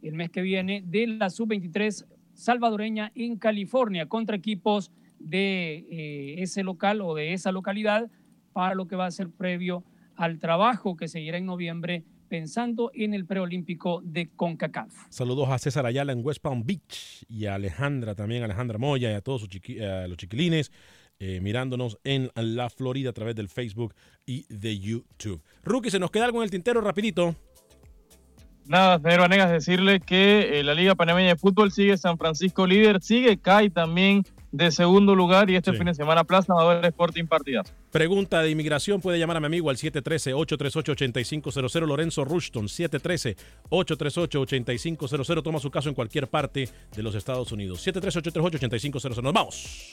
Speaker 3: el mes que viene, de la sub-23 salvadoreña en California contra equipos de eh, ese local o de esa localidad para lo que va a ser previo al trabajo que seguirá en noviembre pensando en el preolímpico de CONCACAF.
Speaker 1: Saludos a César Ayala en West Palm Beach y a Alejandra también, Alejandra Moya y a todos sus chiqui- a los chiquilines eh, mirándonos en la Florida a través del Facebook y de YouTube. Rookie, ¿se nos queda algo en el tintero rapidito?
Speaker 5: Nada, señor Vanegas, decirle que eh, la Liga Panameña de Fútbol sigue San Francisco líder, sigue CAI también de segundo lugar y este
Speaker 1: Sí.
Speaker 5: fin de semana Plaza va a haber Sporting partidas.
Speaker 1: Pregunta de inmigración, puede llamar a mi amigo al 713-838-8500, Lorenzo Rushton, 713-838-8500, toma su caso en cualquier parte de los Estados Unidos. 713-838-8500, nos vamos.